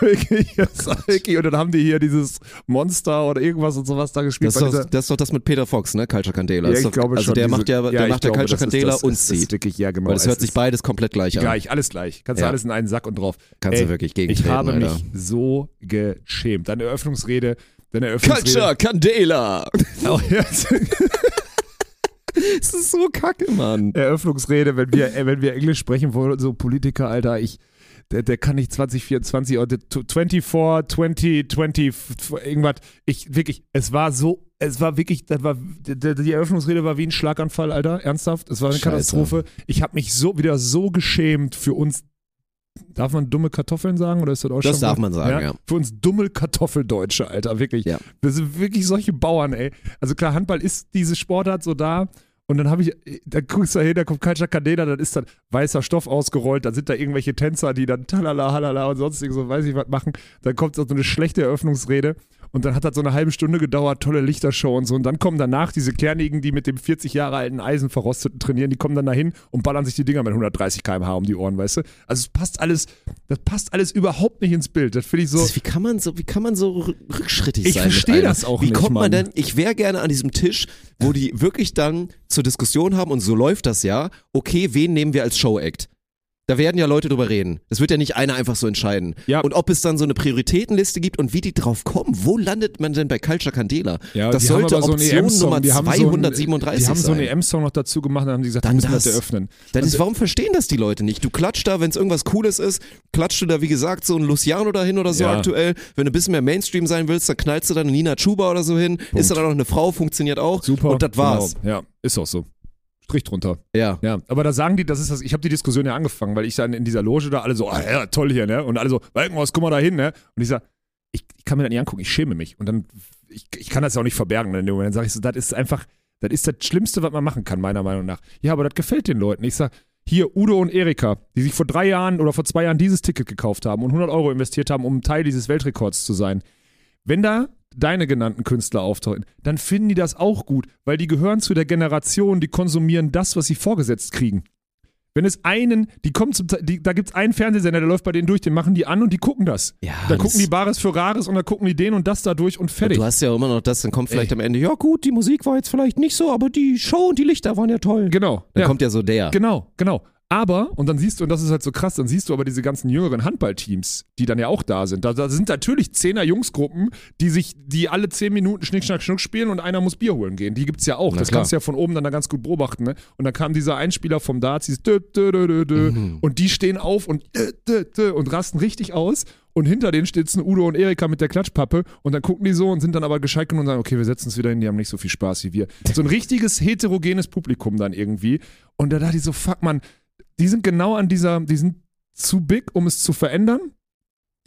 wirklich, [laughs] und dann haben die hier dieses Monster oder irgendwas und sowas da gespielt. Das ist, doch, das ist doch das mit Peter Fox, ne? Culture Candela. ja, ich doch, glaube also schon. der diese- macht ja, der ich macht ja glaube, Culture Candela und Seed. wirklich, ja, genau. Weil das hört es sich beides komplett gleich an. Gleich, alles gleich. Kannst du Ja. alles in einen Sack und drauf. Kannst Ey, du wirklich Ich gegentreten, habe Alter. mich so geschämt. Deine Eröffnungsrede, deine Eröffnungsrede. Culture Candela! [laughs] Oh, ja. Das ist so kacke, Mann. Eröffnungsrede, wenn wir, äh, wenn wir Englisch sprechen wollen, so Politiker, Alter, ich, der, der kann nicht 2024 oder 24, 20, 20, irgendwas. Ich, wirklich, es war so, es war wirklich, das war, die, die Eröffnungsrede war wie ein Schlaganfall, Alter, ernsthaft. Es war eine Scheiße. Katastrophe. Ich habe mich so, wieder so geschämt für uns. Darf man dumme Kartoffeln sagen oder ist das auch Das schon darf mal- man sagen, ja. Für uns dumme Kartoffeldeutsche, Alter, wirklich. Ja. Wir sind wirklich solche Bauern, ey. Also klar, Handball ist diese Sportart so da Und dann habe ich, da guckst du da hin, da kommt Kalcha Cadena, dann ist dann weißer Stoff ausgerollt, dann sind da irgendwelche Tänzer, die dann talala, halala und sonstiges so weiß ich was machen. Dann kommt so eine schlechte Eröffnungsrede und dann hat das so eine halbe Stunde gedauert, tolle Lichtershow und so. Und dann kommen danach diese Kernigen, die mit dem 40 Jahre alten Eisenverrosteten trainieren, die kommen dann dahin und ballern sich die Dinger mit 130 km/h um die Ohren, weißt du? Also es passt alles, das passt alles überhaupt nicht ins Bild. Das finde ich so. Das wie kann man so, wie kann man so rück- rückschrittig Ich sein? mit verstehe das auch Wie nicht, kommt man Mann. denn? Ich wäre gerne an diesem Tisch, wo die wirklich dann zur Diskussion haben und so läuft das ja. Okay, wen nehmen wir als Show-Act? Da werden ja Leute drüber reden. Das wird ja nicht einer einfach so entscheiden. Ja. Und ob es dann so eine Prioritätenliste gibt und wie die drauf kommen. Wo landet man denn bei Culture Candela? Ja, das haben sollte aber so Option EM-Song, Nummer die haben so einen- 237 Die haben so einen sein. EM-Song noch dazu gemacht und haben gesagt, Dann müssen das das. eröffnen. Dann ist, warum verstehen das die Leute nicht? Du klatscht da, wenn es irgendwas Cooles ist, klatscht du da, wie gesagt, so ein Luciano dahin oder so Ja. aktuell. Wenn du ein bisschen mehr Mainstream sein willst, dann knallst du da eine Nina Chuba oder so hin. Ist da dann noch eine Frau, funktioniert auch. Super. Und das war's. Genau. Ja, ist auch so. Strich drunter. Ja. Ja, aber da sagen die, das ist das, ich habe die Diskussion ja angefangen, weil ich dann in dieser Loge da alle so, ah, ja, toll hier, ne? Und alle so, Walkenhaus, guck mal da hin, ne? Und ich sag, ich, ich kann mir das nicht angucken, ich schäme mich. Und dann, ich, ich kann das ja auch nicht verbergen. Dem Moment sage ich so, das ist einfach, das ist das Schlimmste, was man machen kann, meiner Meinung nach. Ja, aber das gefällt den Leuten. Ich sag, hier Udo und Erika, die sich vor drei Jahren oder vor zwei Jahren dieses Ticket gekauft haben und 100 Euro investiert haben, um Teil dieses Weltrekords zu sein. Wenn da deine genannten Künstler auftauchen, dann finden die das auch gut, weil die gehören zu der Generation, die konsumieren das, was sie vorgesetzt kriegen. Wenn es einen, die kommen zum, die, da gibt es einen Fernsehsender, der läuft bei denen durch, den machen die an und die gucken das. Ja, da das- gucken die Bares für Rares und dann gucken die den und das da durch und fertig. Du hast ja immer noch das, dann kommt vielleicht am Ende, ja gut, die Musik war jetzt vielleicht nicht so, aber die Show und die Lichter waren ja toll. genau. Dann ja. kommt ja so der. Genau, genau. Aber, und dann siehst du, und das ist halt so krass, dann siehst du aber diese ganzen jüngeren Handballteams, die dann ja auch da sind. Da, da sind natürlich zehner Jungsgruppen, die sich, die alle zehn Minuten Schnick, Schnack, Schnuck spielen und einer muss Bier holen gehen. Die gibt's ja auch. Na das klar. kannst du ja von oben dann da ganz gut beobachten. Ne? Und dann kam dieser Einspieler vom Darts, dieses dö, dö, dö, dö, dö, Mhm. und die stehen auf und äh, dö, dö, und rasten richtig aus. Und hinter denen sitzen Udo und Erika mit der Klatschpappe und dann gucken die so und sind dann aber gescheit genug und sagen, okay, wir setzen uns wieder hin, die haben nicht so viel Spaß wie wir. So ein richtiges heterogenes Publikum dann irgendwie. Und da dachte ich so, fuck man, die sind genau an dieser, die sind zu big, um es zu verändern.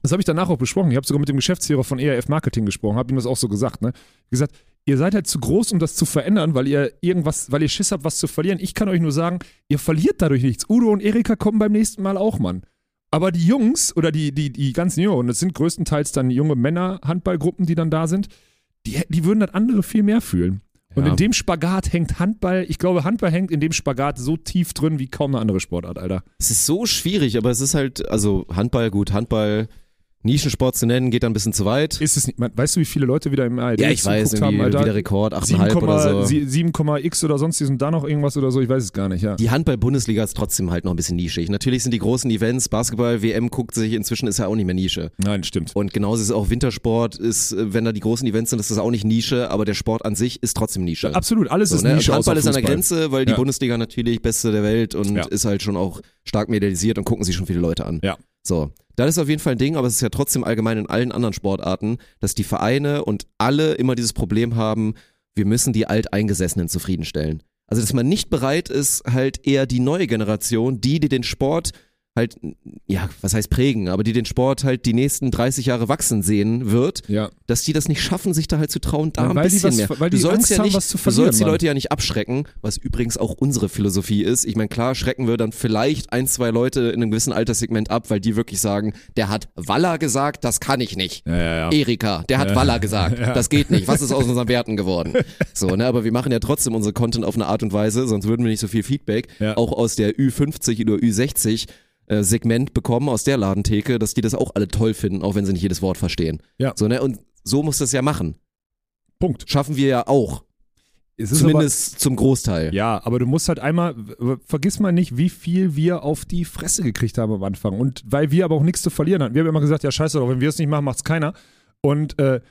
Das habe ich danach auch besprochen. Ich habe sogar mit dem Geschäftsführer von ERF Marketing gesprochen, habe ihm das auch so gesagt. Ne? gesagt, ihr seid halt zu groß, um das zu verändern, weil ihr irgendwas, weil ihr Schiss habt, was zu verlieren. Ich kann euch nur sagen, ihr verliert dadurch nichts. Udo und Erika kommen beim nächsten Mal auch, Mann. Aber die Jungs oder die, die, die ganzen Jüngeren, das sind größtenteils dann junge Männer-Handballgruppen, die dann da sind, die, die würden das andere viel mehr fühlen. Und Ja. in dem Spagat hängt Handball, ich glaube, Handball hängt in dem Spagat so tief drin wie kaum eine andere Sportart, Alter. Es ist so schwierig, aber es ist halt, also Handball, gut, Handball, Nischensport zu nennen, geht dann ein bisschen zu weit. Ist es nicht, man, weißt du, wie viele Leute wieder im ARD Ja, ich weiß, zugeguckt haben, irgendwie Alter? wieder Rekord, 8,5 oder so. 7,x oder sonst sind da noch irgendwas oder so, ich weiß es gar nicht, ja. Die Handball-Bundesliga ist trotzdem halt noch ein bisschen nischig. Natürlich sind die großen Events, Basketball, WM guckt sich inzwischen, ist ja auch nicht mehr Nische. Nein, stimmt. Und genauso ist es auch Wintersport, ist, wenn da die großen Events sind, ist das auch nicht Nische, aber der Sport an sich ist trotzdem Nische. Absolut, alles So, ist ne? Nische Und Handball ist an der. Grenze, weil die Ja. Bundesliga natürlich beste der Welt und Ja. ist halt schon auch stark medialisiert und gucken sich schon viele Leute an. Ja. So, das ist auf jeden Fall ein Ding, aber es ist ja trotzdem allgemein in allen anderen Sportarten, dass die Vereine und alle immer dieses Problem haben, wir müssen die Alteingesessenen zufriedenstellen. Also, dass man nicht bereit ist, halt eher die neue Generation, die, die den Sport halt, ja, was heißt prägen, aber die den Sport halt die nächsten 30 Jahre wachsen sehen wird, Ja. dass die das nicht schaffen, sich da halt zu trauen, da Ja, ein bisschen was- mehr. weil du sollst Angst ja nicht, du sollst die. Leute ja nicht abschrecken, was übrigens auch unsere Philosophie ist. Ich meine, klar schrecken wir dann vielleicht ein, zwei Leute in einem gewissen Alterssegment ab, weil die wirklich sagen, der hat Walla gesagt, das kann ich nicht. Ja. Erika, der hat. Walla gesagt, [laughs] das geht nicht. Was ist aus unseren Werten geworden? [laughs] So, ne, aber wir machen ja trotzdem unsere Content auf eine Art und Weise, sonst würden wir nicht so viel Feedback auch aus der Ü50 oder Ü60 äh, Segment bekommen aus der Ladentheke, dass die das auch alle toll finden, auch wenn sie nicht jedes Wort verstehen. Ja. So, ne, und so muss das ja machen. Punkt. Schaffen wir ja auch. Es ist Zumindest zum Großteil. Aber, ja, aber du musst halt einmal, vergiss mal nicht, wie viel wir auf die Fresse gekriegt haben am Anfang. Und weil wir aber auch nichts zu verlieren hatten. Wir haben immer gesagt, ja scheiße doch, wenn wir es nicht machen, macht's keiner. Und äh,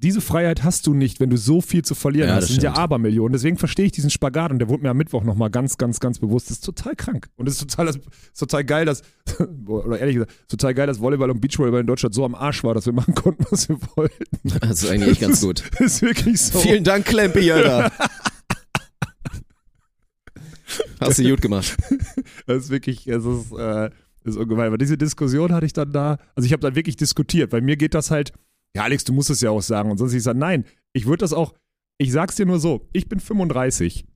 diese Freiheit hast du nicht, wenn du so viel zu verlieren Ja, hast. das sind ja stimmt. Abermillionen. Deswegen verstehe ich diesen Spagat und der wurde mir am Mittwoch nochmal ganz, ganz, ganz bewusst. Das ist total krank. Und es ist total, das, ist total geil, dass, [laughs] oder ehrlich gesagt, total geil, dass Volleyball und Beachvolleyball in Deutschland so am Arsch war, dass wir machen konnten, was wir wollten. [laughs] Das ist eigentlich echt ganz gut. Das ist wirklich so. Vielen Dank, Klempi, Alter. [laughs] Hast du gut gemacht. Das ist wirklich, es ist, äh, das ist ungemein. Aber diese Diskussion hatte ich dann da, also ich habe dann wirklich diskutiert, weil mir geht das halt, ja Alex, du musst es ja auch sagen. Und sonst ich sage, nein, ich würde das auch, ich sag's dir nur so, ich bin 35.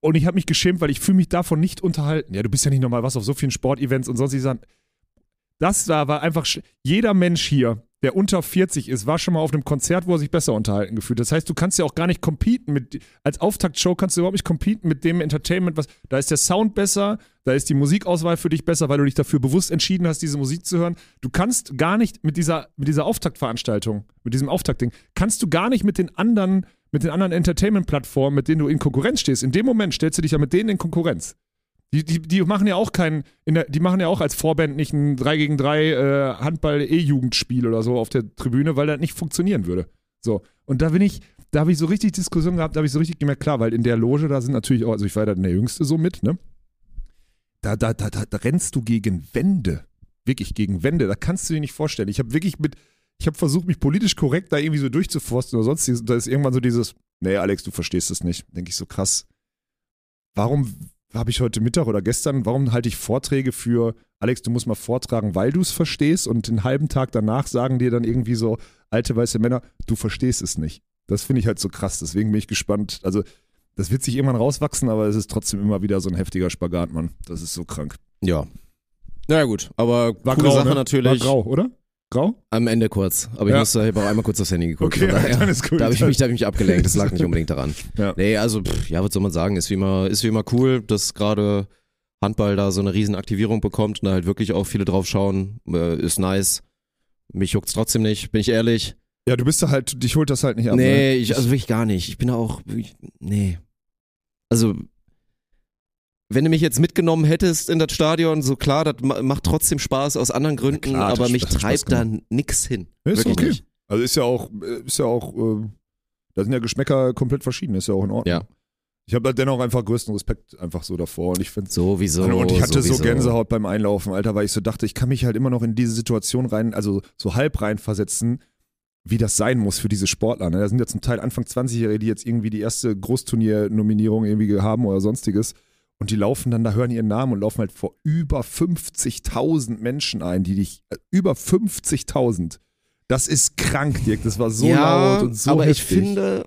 Und ich habe mich geschämt, weil ich fühle mich davon nicht unterhalten. Ja, du bist ja nicht normal was auf so vielen Sportevents und sonstige Sachen. Das da war einfach, jeder Mensch hier, der unter 40 ist, war schon mal auf einem Konzert, wo er sich besser unterhalten gefühlt. Das heißt, du kannst ja auch gar nicht competen mit, als Auftaktshow kannst du überhaupt nicht competen mit dem Entertainment, was, da ist der Sound besser, da ist die Musikauswahl für dich besser, weil du dich dafür bewusst entschieden hast, diese Musik zu hören. Du kannst gar nicht mit dieser, mit dieser Auftaktveranstaltung, mit diesem Auftaktding, kannst du gar nicht mit den anderen, mit den anderen Entertainment-Plattformen, mit denen du in Konkurrenz stehst. In dem Moment stellst du dich ja mit denen in Konkurrenz. Die, die, die machen ja auch kein, in der, die machen ja auch als Vorband nicht ein 3 gegen 3 äh, Handball-E-Jugendspiel oder so auf der Tribüne, weil das nicht funktionieren würde. So. Und da bin ich, da habe ich so richtig Diskussion gehabt, da habe ich so richtig gemerkt, klar, weil in der Loge, da sind natürlich auch, also ich war da der Jüngste so mit, ne? Da, da, da, da, da rennst du gegen Wände. Wirklich gegen Wände. Da kannst du dir nicht vorstellen. Ich habe wirklich mit, ich habe versucht, mich politisch korrekt da irgendwie so durchzuforsten oder sonst. Da ist irgendwann so dieses, nee, Alex, du verstehst es nicht. Denke ich so krass. Warum habe ich heute Mittag oder gestern, warum halte ich Vorträge für, Alex, du musst mal vortragen, weil du es verstehst und den halben Tag danach sagen dir dann irgendwie so alte weiße Männer, du verstehst es nicht. Das finde ich halt so krass, deswegen bin ich gespannt. Also, das wird sich irgendwann rauswachsen, aber es ist trotzdem immer wieder so ein heftiger Spagat, Mann. Das ist so krank. Ja. Naja gut, aber War coole grau, Sache ne? natürlich. War grau, oder? Grau? Am Ende kurz. Aber ich Ja. musste, ich auch einmal kurz aufs Handy geguckt. Okay, daher, dann ist gut. Da habe ich, mich- da hab ich mich abgelenkt. Das lag nicht unbedingt daran. Ja. Nee, also, pff, ja, was soll man sagen? Ist wie immer, ist wie immer cool, dass gerade Handball da so eine riesen Aktivierung bekommt und da halt wirklich auch viele drauf schauen. Äh, ist nice. Mich juckt's trotzdem nicht, bin ich ehrlich. Ja, du bist da halt, dich holt das halt nicht ab. nee, ne? ich, also wirklich gar nicht. Ich bin da auch, wirklich- nee. Also, wenn du mich jetzt mitgenommen hättest in das Stadion, so klar, das ma- macht trotzdem Spaß aus anderen Gründen, klar, aber mich treibt da nix hin. Ist Wirklich okay. nicht. Also ist ja auch, ist ja auch, äh, da sind ja Geschmäcker komplett verschieden, ist ja auch in Ordnung. Ja. Ich habe da dennoch einfach größten Respekt einfach so davor und ich finde Sowieso. und ich hatte so sowieso. Gänsehaut beim Einlaufen, Alter, weil ich so dachte, ich kann mich halt immer noch in diese Situation rein, also so halb reinversetzen, wie das sein muss für diese Sportler. Ne? Da sind ja zum Teil Anfang 20-Jährige, die jetzt irgendwie die erste Großturnier-Nominierung irgendwie haben oder sonstiges. Und die laufen dann, da hören ihren Namen und laufen halt vor über 50.000 Menschen ein, die dich, äh, über 50.000. Das ist krank, Dirk. Das war so ja, laut und so aber heftig. ich finde,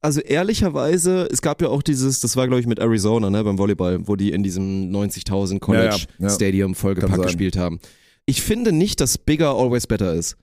also ehrlicherweise, es gab ja auch dieses, das war glaube ich mit Arizona, ne, beim Volleyball, wo die in diesem 90.000 College Ja, ja. Stadium vollgepackt gespielt haben. Ich finde nicht, dass bigger always better ist.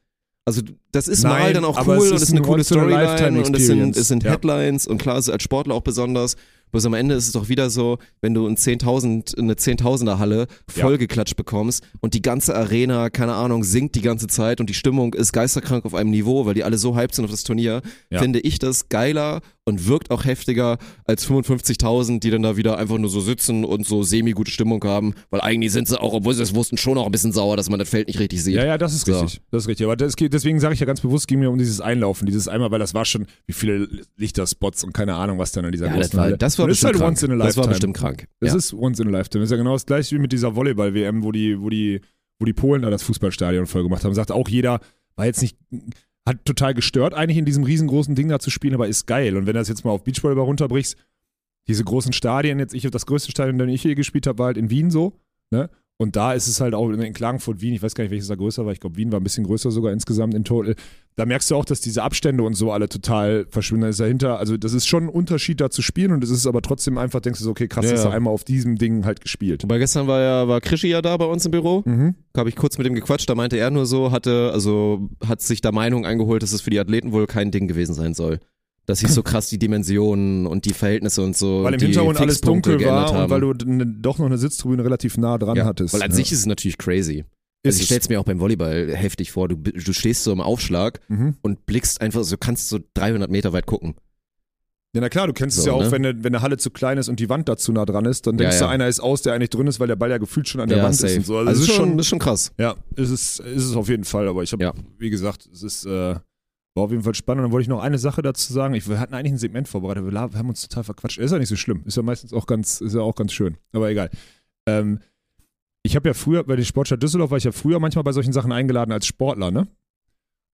Also das ist Nein, mal dann auch cool es und ist es ist eine ein coole Storyline und es sind, es sind. Headlines und klar, es ist als Sportler auch besonders. Bloß am Ende ist es doch wieder so, wenn du ein 10.000, eine 10.000er Halle vollgeklatscht bekommst und die ganze Arena, keine Ahnung, singt die ganze Zeit und die Stimmung ist geisterkrank auf einem Niveau, weil die alle so hyped sind auf das Turnier, Ja. finde ich das geiler und wirkt auch heftiger als 55.000, die dann da wieder einfach nur so sitzen und so semi-gute Stimmung haben, weil eigentlich sind sie auch, obwohl sie es wussten, schon auch ein bisschen sauer, dass man das Feld nicht richtig sieht. Ja, ja, das ist So. richtig. Das ist richtig. Aber das deswegen sage ich ja ganz bewusst, ging mir um dieses Einlaufen, dieses einmal, weil das war schon, wie viele Lichterspots und keine Ahnung, was dann an dieser Ja, großen das war, das war das ist bestimmt halt krank. once in a Das war lifetime. bestimmt krank. Das ja. ist once in a lifetime. Das ist ja genau das gleiche wie mit dieser Volleyball-WM, wo die, wo die, wo die Polen da das Fußballstadion voll gemacht haben. Sagt auch jeder, war jetzt nicht, hat total gestört, eigentlich in diesem riesengroßen Ding da zu spielen, aber ist geil. Und wenn du das jetzt mal auf Beachvolleyball runterbrichst, diese großen Stadien, jetzt ich das größte Stadion, in dem ich hier gespielt habe, war halt in Wien so, ne? Und da ist es halt auch in Klagenfurt, Wien, ich weiß gar nicht, welches da größer war, ich glaube, Wien war ein bisschen größer sogar insgesamt in Total. Da merkst du auch, dass diese Abstände und so alle total verschwinden. Da ist dahinter, also das ist schon ein Unterschied da zu spielen und es ist aber trotzdem einfach, denkst du so, okay, krass, Ja, du ja. einmal auf diesem Ding halt gespielt. Wobei gestern war ja, war Krischi ja da bei uns im Büro. Mhm. Habe ich kurz mit ihm gequatscht, da meinte er nur so, hatte, also hat sich da Meinung eingeholt, dass es für die Athleten wohl kein Ding gewesen sein soll. Dass sich so krass die Dimensionen und die Verhältnisse und so. Weil im die Hintergrund alles dunkel war und weil du ne, doch noch eine Sitztribüne relativ nah dran ja, hattest. Weil an ja. sich ist es natürlich crazy. Ist Also ich es. stell's mir auch beim Volleyball heftig vor. Du, du stehst so im Aufschlag Mhm. und blickst einfach, so kannst so 300 Meter weit gucken. Ja, na klar, du kennst es So, ja auch, ne? wenn, eine, wenn eine Halle zu klein ist und die Wand dazu nah dran ist, dann Ja, denkst ja. du, einer ist aus, der eigentlich drin ist, weil der Ball ja gefühlt schon an der ja, Wand safe. ist und so. Also, es ist schon, ist schon krass. Ja, ist es, ist es auf jeden Fall, aber ich habe, Ja. wie gesagt, es ist, äh, war auf jeden Fall spannend. Und dann wollte ich noch eine Sache dazu sagen. Ich, wir hatten eigentlich ein Segment vorbereitet, wir haben uns total verquatscht. Ist ja nicht so schlimm, ist ja meistens auch ganz, ist ja auch ganz schön, aber egal. Ähm, ich habe ja früher, bei den Sportstadt Düsseldorf war ich ja früher manchmal bei solchen Sachen eingeladen als Sportler, ne?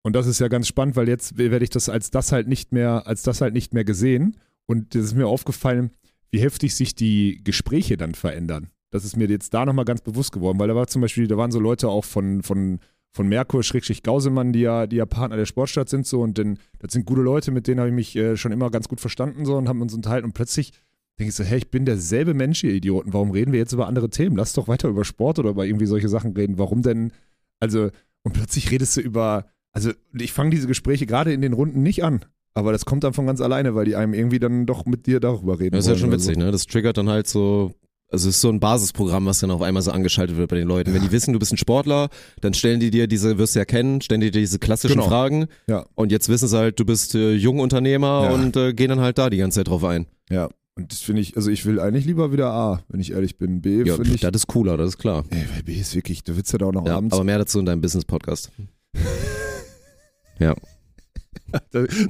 Und das ist ja ganz spannend, weil jetzt werde ich das als das halt nicht mehr, als das halt nicht mehr gesehen. Und das ist mir aufgefallen, wie heftig sich die Gespräche dann verändern. Das ist mir jetzt da nochmal ganz bewusst geworden, weil da war zum Beispiel, da waren so Leute auch von, von, von Merkur, Schrägstrich Gausemann, die ja, die ja Partner der Sportstadt sind so und denn, das sind gute Leute, mit denen habe ich mich äh, schon immer ganz gut verstanden so und haben uns unterhalten und plötzlich denke ich so, hä, ich bin derselbe Mensch, ihr Idioten. Warum reden wir jetzt über andere Themen? Lass doch weiter über Sport oder über irgendwie solche Sachen reden. Warum denn? Also, und plötzlich redest du über, also ich fange diese Gespräche gerade in den Runden nicht an. Aber das kommt dann von ganz alleine, weil die einem irgendwie dann doch mit dir darüber reden. Das ist ja schon witzig, ne? Das triggert dann halt so. Also es ist so ein Basisprogramm, was dann auf einmal so angeschaltet wird bei den Leuten. Wenn die wissen, du bist ein Sportler, dann stellen die dir diese, wirst du ja kennen, stellen die dir diese klassischen Genau. Fragen. Ja. Und jetzt wissen sie halt, du bist äh, Jungunternehmer Ja. und äh, gehen dann halt da die ganze Zeit drauf ein. Ja. Und das finde ich, also ich will eigentlich lieber wieder A, wenn ich ehrlich bin. B Ja, finde ich. das ist cooler, das ist klar. Ey, weil B ist wirklich, du willst ja da auch noch Ja, abends. aber mehr dazu in deinem Business-Podcast. [laughs] ja.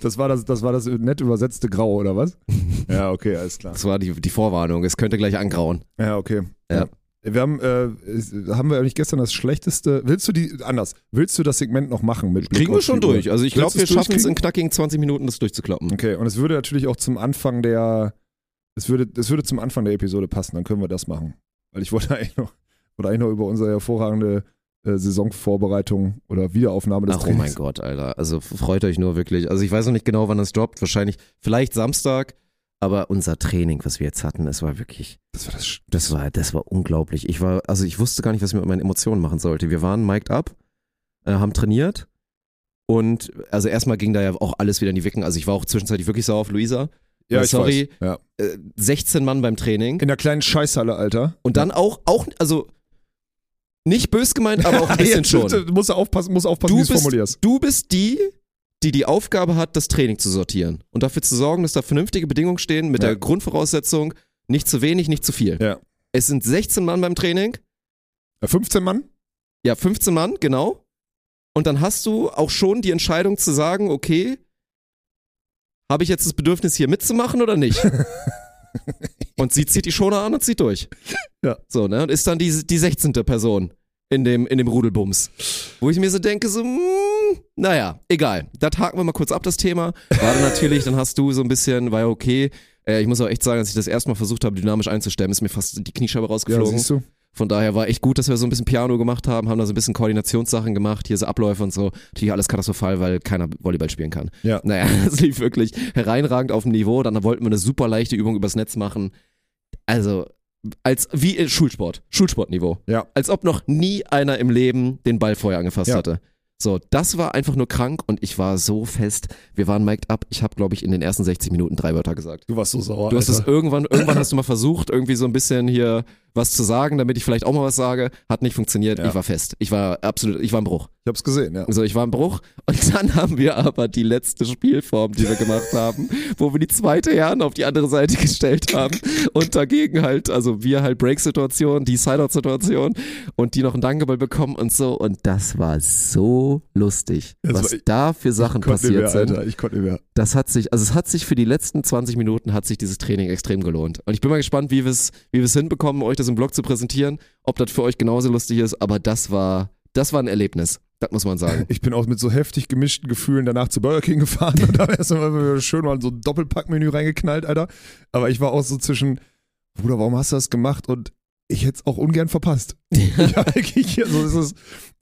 Das war das, das war das nett übersetzte Grau, oder was? [laughs] Ja, okay, alles klar. Das war die, die Vorwarnung. Es könnte gleich angrauen. Ja, okay. Ja. Wir haben, äh, haben wir eigentlich gestern das schlechteste. Willst du die, anders, willst du das Segment noch machen mit Kriegen wir schon Uhr? durch. Also ich glaube, wir schaffen es in knackigen 20 Minuten, das durchzukloppen. Okay, und es würde natürlich auch zum Anfang der, es würde, es würde zum Anfang der Episode passen, dann können wir das machen. Weil ich wollte [laughs] eigentlich noch, wollte eigentlich noch über unsere hervorragende äh, Saisonvorbereitung oder Wiederaufnahme des Ach, oh mein Trainings. Gott, Alter. Also freut euch nur wirklich. Also ich weiß noch nicht genau, wann das droppt. Wahrscheinlich, vielleicht Samstag. Aber unser Training, was wir jetzt hatten, es war wirklich, Das war das. Das war, das war unglaublich. Ich war, also ich wusste gar nicht, was ich mit meinen Emotionen machen sollte. Wir waren mic'd up, äh, haben trainiert. Und also erstmal ging da ja auch alles wieder in die Wicken. Also ich war auch zwischenzeitlich wirklich sauer auf Luisa. Ja, Äh, ich sorry. weiß. Ja. Äh, 16 Mann beim Training. In der kleinen Scheißhalle, Alter. Und dann auch, auch, also nicht bös gemeint, aber auch ein [laughs] bisschen schon. Du musst aufpassen, musst aufpassen, Du wie du es bist- formulierst. Du bist die, die die Aufgabe hat, das Training zu sortieren und dafür zu sorgen, dass da vernünftige Bedingungen stehen mit Ja. der Grundvoraussetzung, nicht zu wenig, nicht zu viel. Ja. Es sind 16 Mann beim Training, Ja, 15 Mann? ja, 15 Mann, genau. Und dann hast du auch schon die Entscheidung zu sagen, okay, habe ich jetzt das Bedürfnis, hier mitzumachen oder nicht? [laughs] und sie zieht die Schoner an und zieht durch. Ja. So, ne? Und ist dann die, die 16. Person in dem, in dem Rudelbums. Wo ich mir so denke, so, mm, naja, egal. Das haken wir mal kurz ab, das Thema. War dann natürlich, dann hast du so ein bisschen, war ja okay. Äh, ich muss auch echt sagen, als ich das erste Mal versucht habe, dynamisch einzustemmen, ist mir fast die Kniescheibe Ja, rausgeflogen. siehst du. Von daher war echt gut, dass wir so ein bisschen Piano gemacht haben, haben da so ein bisschen Koordinationssachen gemacht, hier so Abläufe und so. Natürlich alles katastrophal, weil keiner Volleyball spielen kann. Ja. Naja, [laughs] das lief wirklich hereinragend auf dem Niveau. Dann wollten wir eine super leichte Übung übers Netz machen. Also, als wie Schulsport, Schulsportniveau. Ja. Als ob noch nie einer im Leben den Ball vorher angefasst Ja. hatte. So, das war einfach nur krank und ich war so fest. Wir waren mic'd up. Ich habe, glaube ich, in den ersten 60 Minuten drei Wörter gesagt. Du warst so sauer. Du hast es Alter. irgendwann, irgendwann [laughs] hast du mal versucht, irgendwie so ein bisschen hier was zu sagen, damit ich vielleicht auch mal was sage. Hat nicht funktioniert. Ja. Ich war fest. Ich war absolut, ich war im Bruch. Ich hab's gesehen, ja. Also ich war im Bruch. Und [laughs] dann haben wir aber die letzte Spielform, die wir gemacht haben, wo wir die zweite Herren auf die andere Seite gestellt haben und dagegen halt, also wir halt Break-Situation, die Sideout-Situation und die noch einen Dankeball bekommen und so. Und das war so lustig, Das was war- da für Sachen passiert mehr, sind Alter. Ich konnte nicht mehr. das hat sich, also es hat sich für die letzten 20 Minuten hat sich dieses Training extrem gelohnt. Und ich bin mal gespannt, wie wir es, wie wir es hinbekommen, euch das im Blog zu präsentieren, ob das für euch genauso lustig ist, aber das war, das war ein Erlebnis. Das muss man sagen. Ich bin auch mit so heftig gemischten Gefühlen danach zu Burger King gefahren und [laughs] da erstmal schön mal so ein Doppelpackmenü reingeknallt, Alter. Aber ich war auch so zwischen, Bruder, warum hast du das gemacht? Und ich hätte es auch ungern verpasst. [laughs] ja, wirklich, so ist es.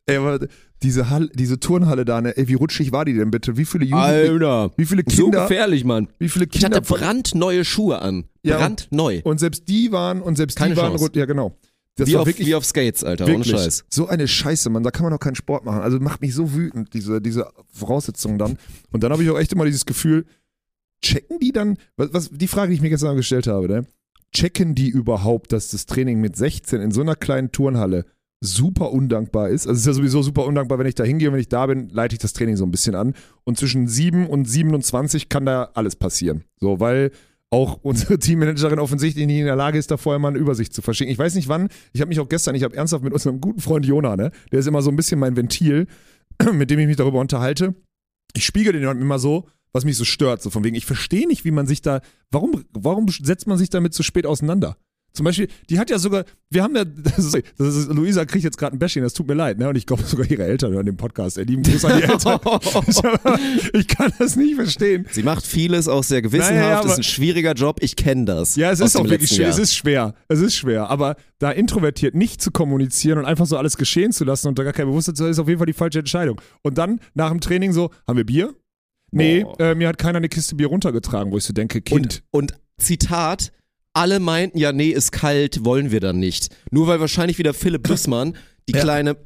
Ey, aber diese Halle, diese Turnhalle da, ne, ey, wie rutschig war die denn bitte? Wie viele Jugendliche, Alter, wie viele so Kinder, gefährlich, Mann. wie viele Ich hatte Kinder brandneue Schuhe an. Ja, und- Brandneu. und selbst die waren und selbst Keine die waren Chance. ja genau. Das wie, war auf, wirklich wie auf Skates, Alter, ohne Wirklich. Scheiß. So eine Scheiße, Mann. Da kann man doch keinen Sport machen. Also macht mich so wütend, diese, diese Voraussetzungen dann. Und dann habe ich auch echt immer dieses Gefühl, checken die dann, was, was die Frage, die ich mir gestern gestellt habe, ne? Checken die überhaupt, dass das Training mit 16 in so einer kleinen Turnhalle super undankbar ist? Also es ist ja sowieso super undankbar, wenn ich da hingehe und wenn ich da bin, leite ich das Training so ein bisschen an. Und zwischen 7 und 27 kann da alles passieren. So, weil auch unsere [laughs] Teammanagerin offensichtlich nicht in der Lage ist, da vorher mal eine Übersicht zu verschicken. Ich weiß nicht wann, ich habe mich auch gestern, ich habe ernsthaft mit unserem guten Freund Jona, ne, der ist immer so ein bisschen mein Ventil, [clears throat] mit dem ich mich darüber unterhalte. Ich spiegel den immer so, was mich so stört, so von wegen, ich verstehe nicht, wie man sich da, warum, warum setzt man sich damit so spät auseinander? Zum Beispiel, die hat ja sogar, wir haben ja, [laughs] das ist, das ist, Luisa kriegt jetzt gerade ein Bashing, das tut mir leid, ne? Und ich glaube sogar ihre Eltern hören den Podcast. Ey, lieben Gruß an die Eltern. [laughs] ich, kann das nicht verstehen. Sie macht vieles auch sehr gewissenhaft, Naja, ja, ist ein schwieriger Job, ich kenne das. Ja, es ist auch wirklich schwer. Es ist schwer. Es ist schwer. Aber da introvertiert nicht zu kommunizieren und einfach so alles geschehen zu lassen und da gar kein Bewusstsein zu haben, ist auf jeden Fall die falsche Entscheidung. Und dann nach dem Training so, haben wir Bier? Nee, äh, mir hat keiner eine Kiste Bier runtergetragen, wo ich so denke, Kind. Und, und Zitat, alle meinten, ja, nee, ist kalt, wollen wir dann nicht. Nur weil wahrscheinlich wieder Philipp Dussmann, die Ja. kleine,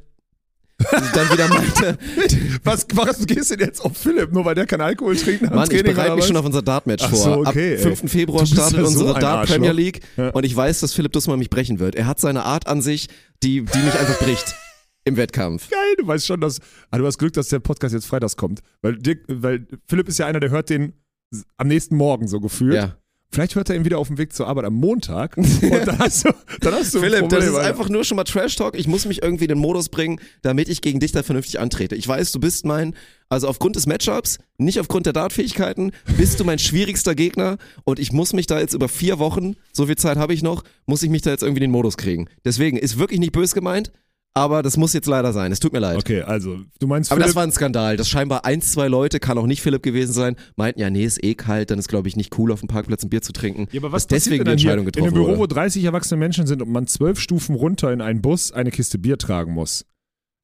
dann wieder meinte, [laughs] Was, was gehst du denn jetzt auf Philipp, nur weil der keinen Alkohol trinkt nach dem Mann, ich Training bereite oder mich was? schon auf unser Dart-Match vor. so, okay, ey. Ab 5. Februar Du bist startet ja so unsere ein Dart Arschloch. Premier League Ja. und ich weiß, dass Philipp Dussmann mich brechen wird. Er hat seine Art an sich, die, die mich einfach bricht im Wettkampf. Geil, du weißt schon, dass. Ah, du hast Glück, dass der Podcast jetzt freitags kommt. Weil, Dirk, weil Philipp ist ja einer, der hört den am nächsten Morgen so gefühlt. Ja. Vielleicht hört er ihn wieder auf dem Weg zur Arbeit am Montag. [laughs] Und dann hast du, dann hast du ein Philipp, Problem, das ist einfach nur schon mal Trash-Talk. Ich muss mich irgendwie in den Modus bringen, damit ich gegen dich da vernünftig antrete. Ich weiß, du bist mein, also aufgrund des Matchups, nicht aufgrund der Dartfähigkeiten, bist du mein schwierigster Gegner und ich muss mich da jetzt über vier Wochen, so viel Zeit habe ich noch, muss ich mich da jetzt irgendwie in den Modus kriegen. Deswegen, ist wirklich nicht böse gemeint, aber das muss jetzt leider sein. Es tut mir leid. Okay, also, du meinst Aber Philipp. das war ein Skandal, dass scheinbar ein, zwei Leute, kann auch nicht Philipp gewesen sein, meinten, ja, nee, ist eh kalt, dann ist, glaube ich, nicht cool, auf dem Parkplatz ein Bier zu trinken. ja, aber was deswegen die Entscheidung getroffen in einem Büro, wurde. wo 30 erwachsene Menschen sind und man zwölf Stufen runter in einen Bus eine Kiste Bier tragen muss.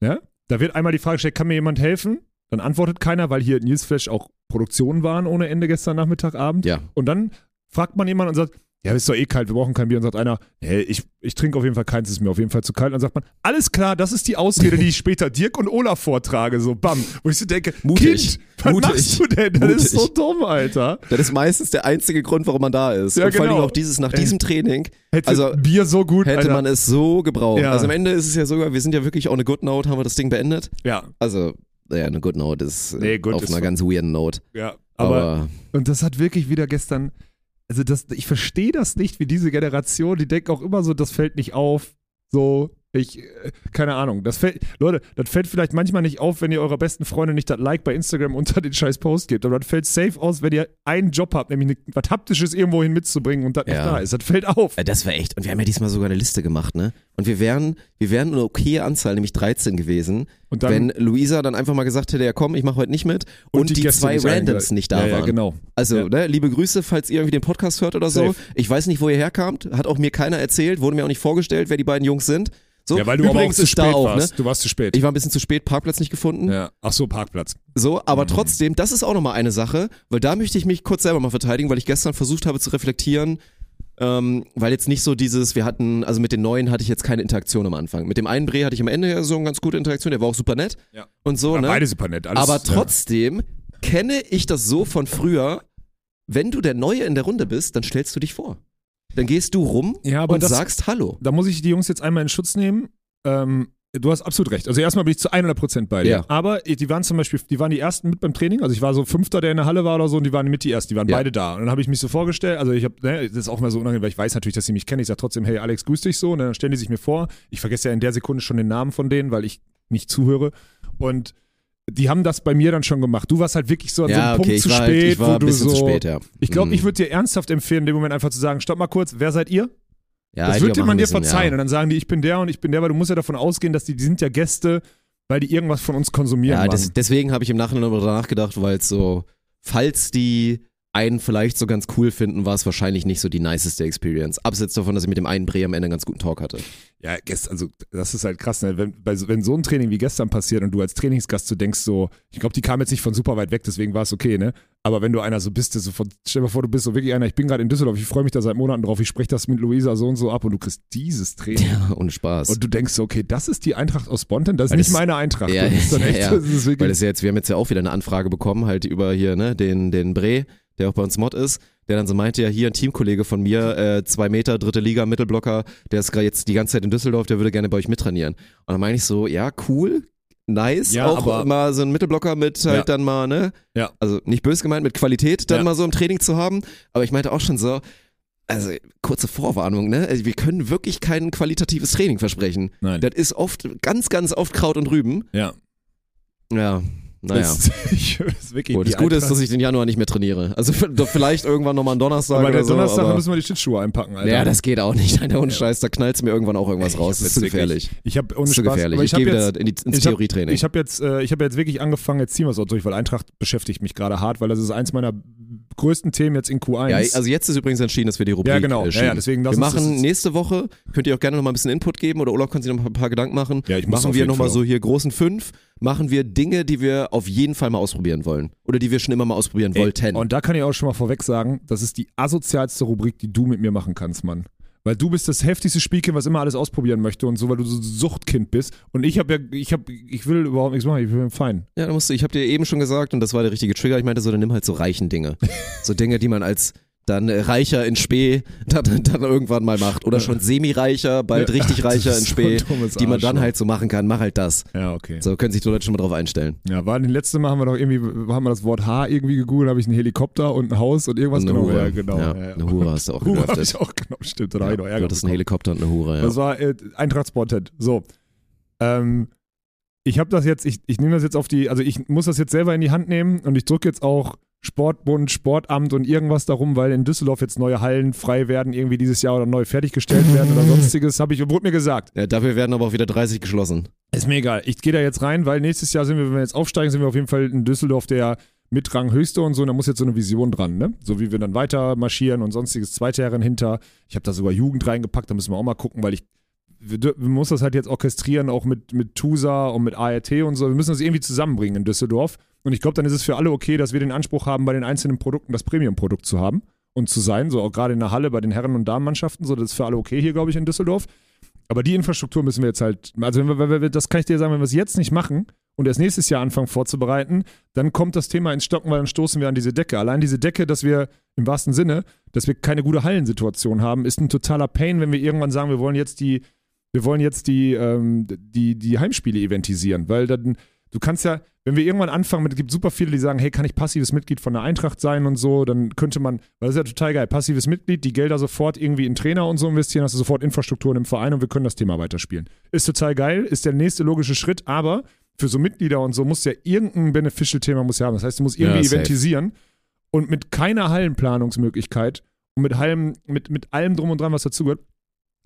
Ja? Da wird einmal die Frage gestellt, kann mir jemand helfen? Dann antwortet keiner, weil hier Newsflash auch Produktionen waren ohne Ende gestern Nachmittag, Abend. Ja. Und dann fragt man jemanden und sagt, ja, ist doch eh kalt, wir brauchen kein Bier. Und sagt einer, hey, ich, ich trinke auf jeden Fall keins, ist mir auf jeden Fall zu kalt. Und dann sagt man, alles klar, das ist die Ausrede, die ich [laughs] später Dirk und Olaf vortrage. So, bam. Wo ich so denke, Mutig. Kind, was Mutig. machst du denn? Das ist so Mutig. dumm, Alter. Das ist meistens der einzige Grund, warum man da ist. Ja, und vor allem genau. auch dieses, nach diesem Training, Hätte Also, Bier so gut, hätte Alter. man es so gebraucht. Ja. Also am Ende ist es ja sogar, wir sind ja wirklich on a good note, haben wir das Ding beendet. ja, Also, naja, eine good note ist Nee, auf ist einer ganz weirden Note. ja. Aber, Aber, und das hat wirklich wieder gestern, also das, ich verstehe das nicht, wie diese Generation, die denken auch immer so, das fällt nicht auf. So, ich, äh, keine Ahnung. Das fällt, Leute, das fällt vielleicht manchmal nicht auf, wenn ihr eurer besten Freundin nicht das Like bei Instagram unter den scheiß Post gebt. Aber das fällt safe aus, wenn ihr einen Job habt, nämlich ne, was Haptisches irgendwo hin mitzubringen und das Ja. nicht da ist. Das fällt auf. äh, das wäre echt. Und wir haben ja diesmal sogar eine Liste gemacht, ne? Und wir wären, wir wären eine okaye Anzahl, nämlich 13 gewesen, Und dann, wenn Luisa dann einfach mal gesagt hätte, ja komm, ich mache heute nicht mit und, die, Gäste zwei nicht Randoms nicht da ja, Ja, waren. genau. Also, Ja. ne, liebe Grüße, falls ihr irgendwie den Podcast hört oder so. Safe. Ich weiß nicht, wo ihr herkamt, hat auch mir keiner erzählt, wurde mir auch nicht vorgestellt, wer die beiden Jungs sind. So, Ja, weil du aber auch übrigens zu spät auch, warst. ne? Du warst zu spät. Ich war ein bisschen zu spät, Parkplatz nicht gefunden. ja. Ach so, Parkplatz. So, aber Mhm. trotzdem, das ist auch nochmal eine Sache, weil da möchte ich mich kurz selber mal verteidigen, weil ich gestern versucht habe zu reflektieren, ähm, weil jetzt nicht so dieses, wir hatten, also mit den neuen hatte ich jetzt keine Interaktion am Anfang. Mit dem einen Bre hatte ich am Ende ja so eine ganz gute Interaktion, der war auch super nett Ja. und so, War ne? Beide super nett. Alles, aber ja. trotzdem kenne ich das so von früher, wenn du der Neue in der Runde bist, dann stellst du dich vor. Dann gehst du rum Ja, aber und das- sagst Hallo. da muss ich die Jungs jetzt einmal in Schutz nehmen. Ähm, du hast absolut recht. Also erstmal bin ich zu 100% bei dir. Ja. Aber die waren zum Beispiel, die waren die ersten mit beim Training. Also ich war so Fünfter, der in der Halle war oder so und die waren mit die ersten. Die waren Ja. beide da. Und dann habe ich mich so vorgestellt, also ich habe, ne, das ist auch mal so unangenehm, weil ich weiß natürlich, dass sie mich kennen. Ich sage trotzdem, hey Alex, grüß dich so. Und dann stellen die sich mir vor. Ich vergesse ja in der Sekunde schon den Namen von denen, weil ich nicht zuhöre. Und die haben das bei mir dann schon gemacht. Du warst halt wirklich so an so einem Punkt ich zu halt- spät, ich war wo du so. zu spät, ja. Ich glaube, Mhm. ich würde dir ernsthaft empfehlen, in dem Moment einfach zu sagen, stopp mal kurz, wer seid ihr? ja, das auch man dir müssen, verzeihen. Ja. Und dann sagen die, ich bin der und ich bin der, weil du musst ja davon ausgehen, dass die, die sind ja Gäste, weil die irgendwas von uns konsumieren. Ja, das, deswegen habe ich im Nachhinein darüber nachgedacht, weil es so, falls die einen vielleicht so ganz cool finden, war es wahrscheinlich nicht so die niceste Experience. Abseits davon, dass ich mit dem einen Bre am Ende einen ganz guten Talk hatte. Ja, gest, also das ist halt krass, ne? wenn, bei, so- wenn so ein Training wie gestern passiert und du als Trainingsgast so denkst so, ich glaube, die kam jetzt nicht von super weit weg, deswegen war es okay, ne? Aber wenn du einer so bist, so von, stell dir mal vor, du bist so wirklich einer, ich bin gerade in Düsseldorf, ich freue mich da seit Monaten drauf, ich spreche das mit Luisa so und so ab und du kriegst dieses Training. Ja, ohne Spaß. Und du denkst so, okay, das ist die Eintracht aus Bonten, das ist Weil nicht das- meine Eintracht. Ja, das ist dann ja, echt, ja. Das Weil das jetzt, wir haben jetzt ja auch wieder eine Anfrage bekommen, halt über hier, ne, den, den Bre, der auch bei uns Mod ist, der dann so meinte, ja, hier ein Teamkollege von mir, äh, zwei Meter, dritte Liga, Mittelblocker, der ist gerade jetzt die ganze Zeit in Düsseldorf, der würde gerne bei euch mittrainieren. Und dann meine ich so, ja, cool, nice, Ja, auch aber- mal so ein Mittelblocker mit halt Ja. dann mal, ne, Ja. also nicht bös gemeint, mit Qualität dann Ja. mal so im Training zu haben, aber ich meinte auch schon so, also kurze Vorwarnung, ne, also wir können wirklich kein qualitatives Training versprechen. Nein. Das ist oft, ganz, ganz oft Kraut und Rüben. ja. Ja, naja. Das, [laughs] ich, das ist wirklich Gut, das Gute ist, dass ich den Januar nicht mehr trainiere. Also [laughs] vielleicht irgendwann nochmal einen Donnerstag aber der so. Donnerstag aber müssen wir die Schlittschuhe einpacken, Alter. ja, das geht auch nicht. [laughs] Alter, ohne Ja. Scheiß, da knallt's mir irgendwann auch irgendwas raus. hab Das ist zu gefährlich. Ich habe ohne Spaß, gefährlich. Ich, ich, gehe wieder in die, ins ich hab- Theorietraining. ich habe jetzt, äh, ich habe jetzt wirklich angefangen, jetzt ziehen wir es auch durch, weil Eintracht beschäftigt mich gerade hart, weil das ist eins meiner größten Themen jetzt in Q1. Ja, also jetzt ist übrigens entschieden, dass wir die Rubrik Ja, genau. äh, Ja, ja, deswegen wir machen nächste Woche, könnt ihr auch gerne noch mal ein bisschen Input geben oder Olaf kann sich noch ein paar Gedanken machen. Ja, ich muss machen wir jeden noch mal Fall so hier großen fünf, machen wir Dinge, die wir auf jeden Fall mal ausprobieren wollen. Oder die wir schon immer mal ausprobieren Ey, wollten. Und da kann ich auch schon mal vorweg sagen, das ist die asozialste Rubrik, die du mit mir machen kannst, Mann. Weil du bist das heftigste Spielkind, was immer alles ausprobieren möchte und so, weil du so ein Suchtkind bist. Und ich habe ja, ich habe, ich will überhaupt nichts machen, ich bin fein. Ja, da musst du, ich habe dir eben schon gesagt, und das war der richtige Trigger, ich meinte so, dann nimm halt so reichen Dinge. [laughs] so Dinge, die man als dann äh, reicher in Spee [laughs] dann, dann irgendwann mal macht. Oder schon semi-reicher, bald Ja, richtig [laughs] reicher in so Spee, ein dummes die man dann halt so machen kann. Mach halt das. Ja, okay. So können sich die Leute schon mal drauf einstellen. Ja, war den letzten Mal haben wir doch irgendwie, haben wir das Wort H irgendwie gegoogelt, habe ich einen Helikopter und ein Haus und irgendwas Und eine genau. Hure. Ja, genau. Ja, Ja, eine Hure hast du auch [laughs] Hure habe ich auch genau, stimmt. Da Ja, du hattest einen bekommen. Helikopter und eine Hure, ja. Das war äh, Eintracht Sporthead. So. Ähm, ich habe das jetzt, ich, ich nehme das jetzt auf die, also ich muss das jetzt selber in die Hand nehmen und ich drücke jetzt auch Sportbund, Sportamt und irgendwas darum, weil in Düsseldorf jetzt neue Hallen frei werden, irgendwie dieses Jahr oder neu fertiggestellt werden oder [laughs] sonstiges, habe ich, wurde mir gesagt. ja. Dafür werden aber auch wieder 30 geschlossen. Ist mir egal. Ich gehe da jetzt rein, weil nächstes Jahr sind wir, wenn wir jetzt aufsteigen, sind wir auf jeden Fall in Düsseldorf der mit Rang höchste und so. Und da muss jetzt so eine Vision dran, ne? So wie wir dann weiter marschieren und sonstiges zweite Herren hinter. Ich habe da sogar Jugend reingepackt, da müssen wir auch mal gucken, weil ich wir, wir muss das halt jetzt orchestrieren, auch mit, mit TUSA und mit ART und so. Wir müssen das irgendwie zusammenbringen in Düsseldorf. Und ich glaube, dann ist es für alle okay, dass wir den Anspruch haben, bei den einzelnen Produkten das Premium-Produkt zu haben und zu sein. So auch gerade in der Halle bei den Herren- und Damenmannschaften. So, das ist für alle okay hier, glaube ich, in Düsseldorf. Aber die Infrastruktur müssen wir jetzt halt, also wenn wir, wenn wir, das kann ich dir sagen, wenn wir es jetzt nicht machen und erst nächstes Jahr anfangen vorzubereiten, dann kommt das Thema ins Stocken, weil dann stoßen wir an diese Decke. Allein diese Decke, dass wir im wahrsten Sinne, dass wir keine gute Hallensituation haben, ist ein totaler Pain, wenn wir irgendwann sagen, wir wollen jetzt die, wir wollen jetzt die, ähm, die, die Heimspiele eventisieren, weil dann, du kannst ja, wenn wir irgendwann anfangen, mit- es gibt super viele, die sagen, hey, kann ich passives Mitglied von der Eintracht sein und so, dann könnte man, weil das ist ja total geil, passives Mitglied, die Gelder sofort irgendwie in Trainer und so investieren, hast du sofort Infrastrukturen im Verein und wir können das Thema weiterspielen. Ist total geil, ist der nächste logische Schritt, aber für so Mitglieder und so muss ja irgendein Beneficial-Thema muss ja haben. Das heißt, du musst irgendwie Ja, eventisieren und mit keiner Hallenplanungsmöglichkeit und mit allem, mit, mit allem drum und dran, was dazugehört,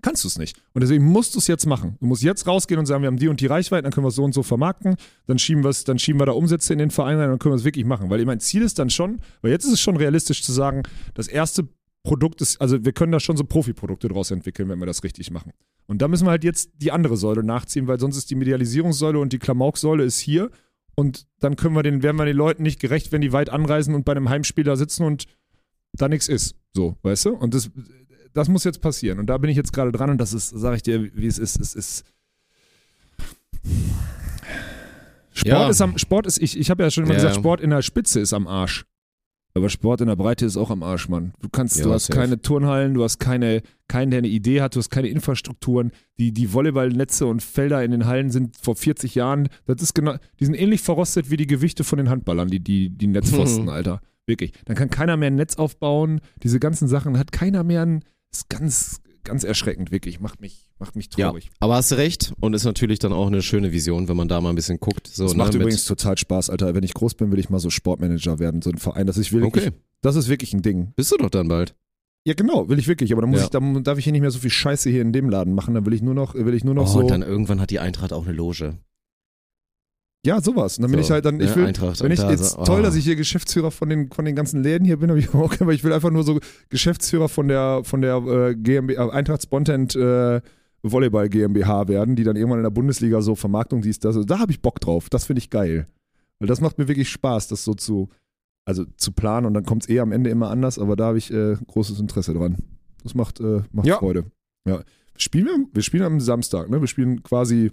kannst du es nicht. Und deswegen musst du es jetzt machen. Du musst jetzt rausgehen und sagen, wir haben die und die Reichweite, dann können wir es so und so vermarkten, dann schieben, wir's, dann schieben wir da Umsätze in den Verein rein, dann können wir es wirklich machen. Weil mein Ziel ist dann schon, weil jetzt ist es schon realistisch zu sagen, das erste Produkt ist, also wir können da schon so Profiprodukte draus entwickeln, wenn wir das richtig machen. Und da müssen wir halt jetzt die andere Säule nachziehen, weil sonst ist die Medialisierungssäule und die Klamauksäule ist hier und dann können wir den, werden wir den Leuten nicht gerecht, wenn die weit anreisen und bei einem Heimspiel da sitzen und da nichts ist. So, weißt du? Und das, das muss jetzt passieren. Und da bin ich jetzt gerade dran und das ist, sage ich dir, wie es ist, es ist. Sport Ja. ist am, Sport ist, ich, ich habe ja schon immer Ja, gesagt. Sport in der Spitze ist am Arsch. Aber Sport in der Breite ist auch am Arsch, Mann. Du kannst, Ja, du hast keine Turnhallen, du hast keine, keinen, der eine Idee hat, du hast keine Infrastrukturen. Die, die Volleyballnetze und Felder in den Hallen sind vor 40 Jahren, das ist genau, die sind ähnlich verrostet wie die Gewichte von den Handballern, die, die, die [laughs] Netzpfosten, Alter. Wirklich. Dann kann keiner mehr ein Netz aufbauen, diese ganzen Sachen hat keiner mehr ein, ist ganz, ganz erschreckend, wirklich. Macht mich, macht mich Ja, traurig. aber hast du recht und ist natürlich dann auch eine schöne Vision, wenn man da mal ein bisschen guckt. So, Das ne, macht übrigens total Spaß, Alter. Wenn ich groß bin, will ich mal so Sportmanager werden, so ein Verein. Das ist wirklich, Okay, das ist wirklich ein Ding. bist du doch dann bald. Ja, genau, will ich wirklich. Aber dann muss Ja. ich, dann darf ich hier nicht mehr so viel Scheiße hier in dem Laden machen. Dann will ich nur noch, will ich nur noch Oh, so. und dann irgendwann hat die Eintracht auch eine Loge. Ja, sowas. Und dann bin So, ich halt dann, ich ne, will, Eintracht wenn ich jetzt oh. toll, dass ich hier Geschäftsführer von den, von den ganzen Läden hier bin, aber ich, [laughs] okay, aber ich will einfach nur so Geschäftsführer von der, von der äh, GmbH, Eintracht Spontent äh, Volleyball GmbH werden, die dann irgendwann in der Bundesliga so Vermarktung dies, das. Da habe ich Bock drauf. Das finde ich geil. Weil das macht mir wirklich Spaß, das so zu, also zu planen und dann kommt es eh am Ende immer anders, aber da habe ich äh, großes Interesse dran. Das macht, äh, macht Ja. Freude. Ja. Spielen wir, wir spielen am Samstag, ne? Wir spielen quasi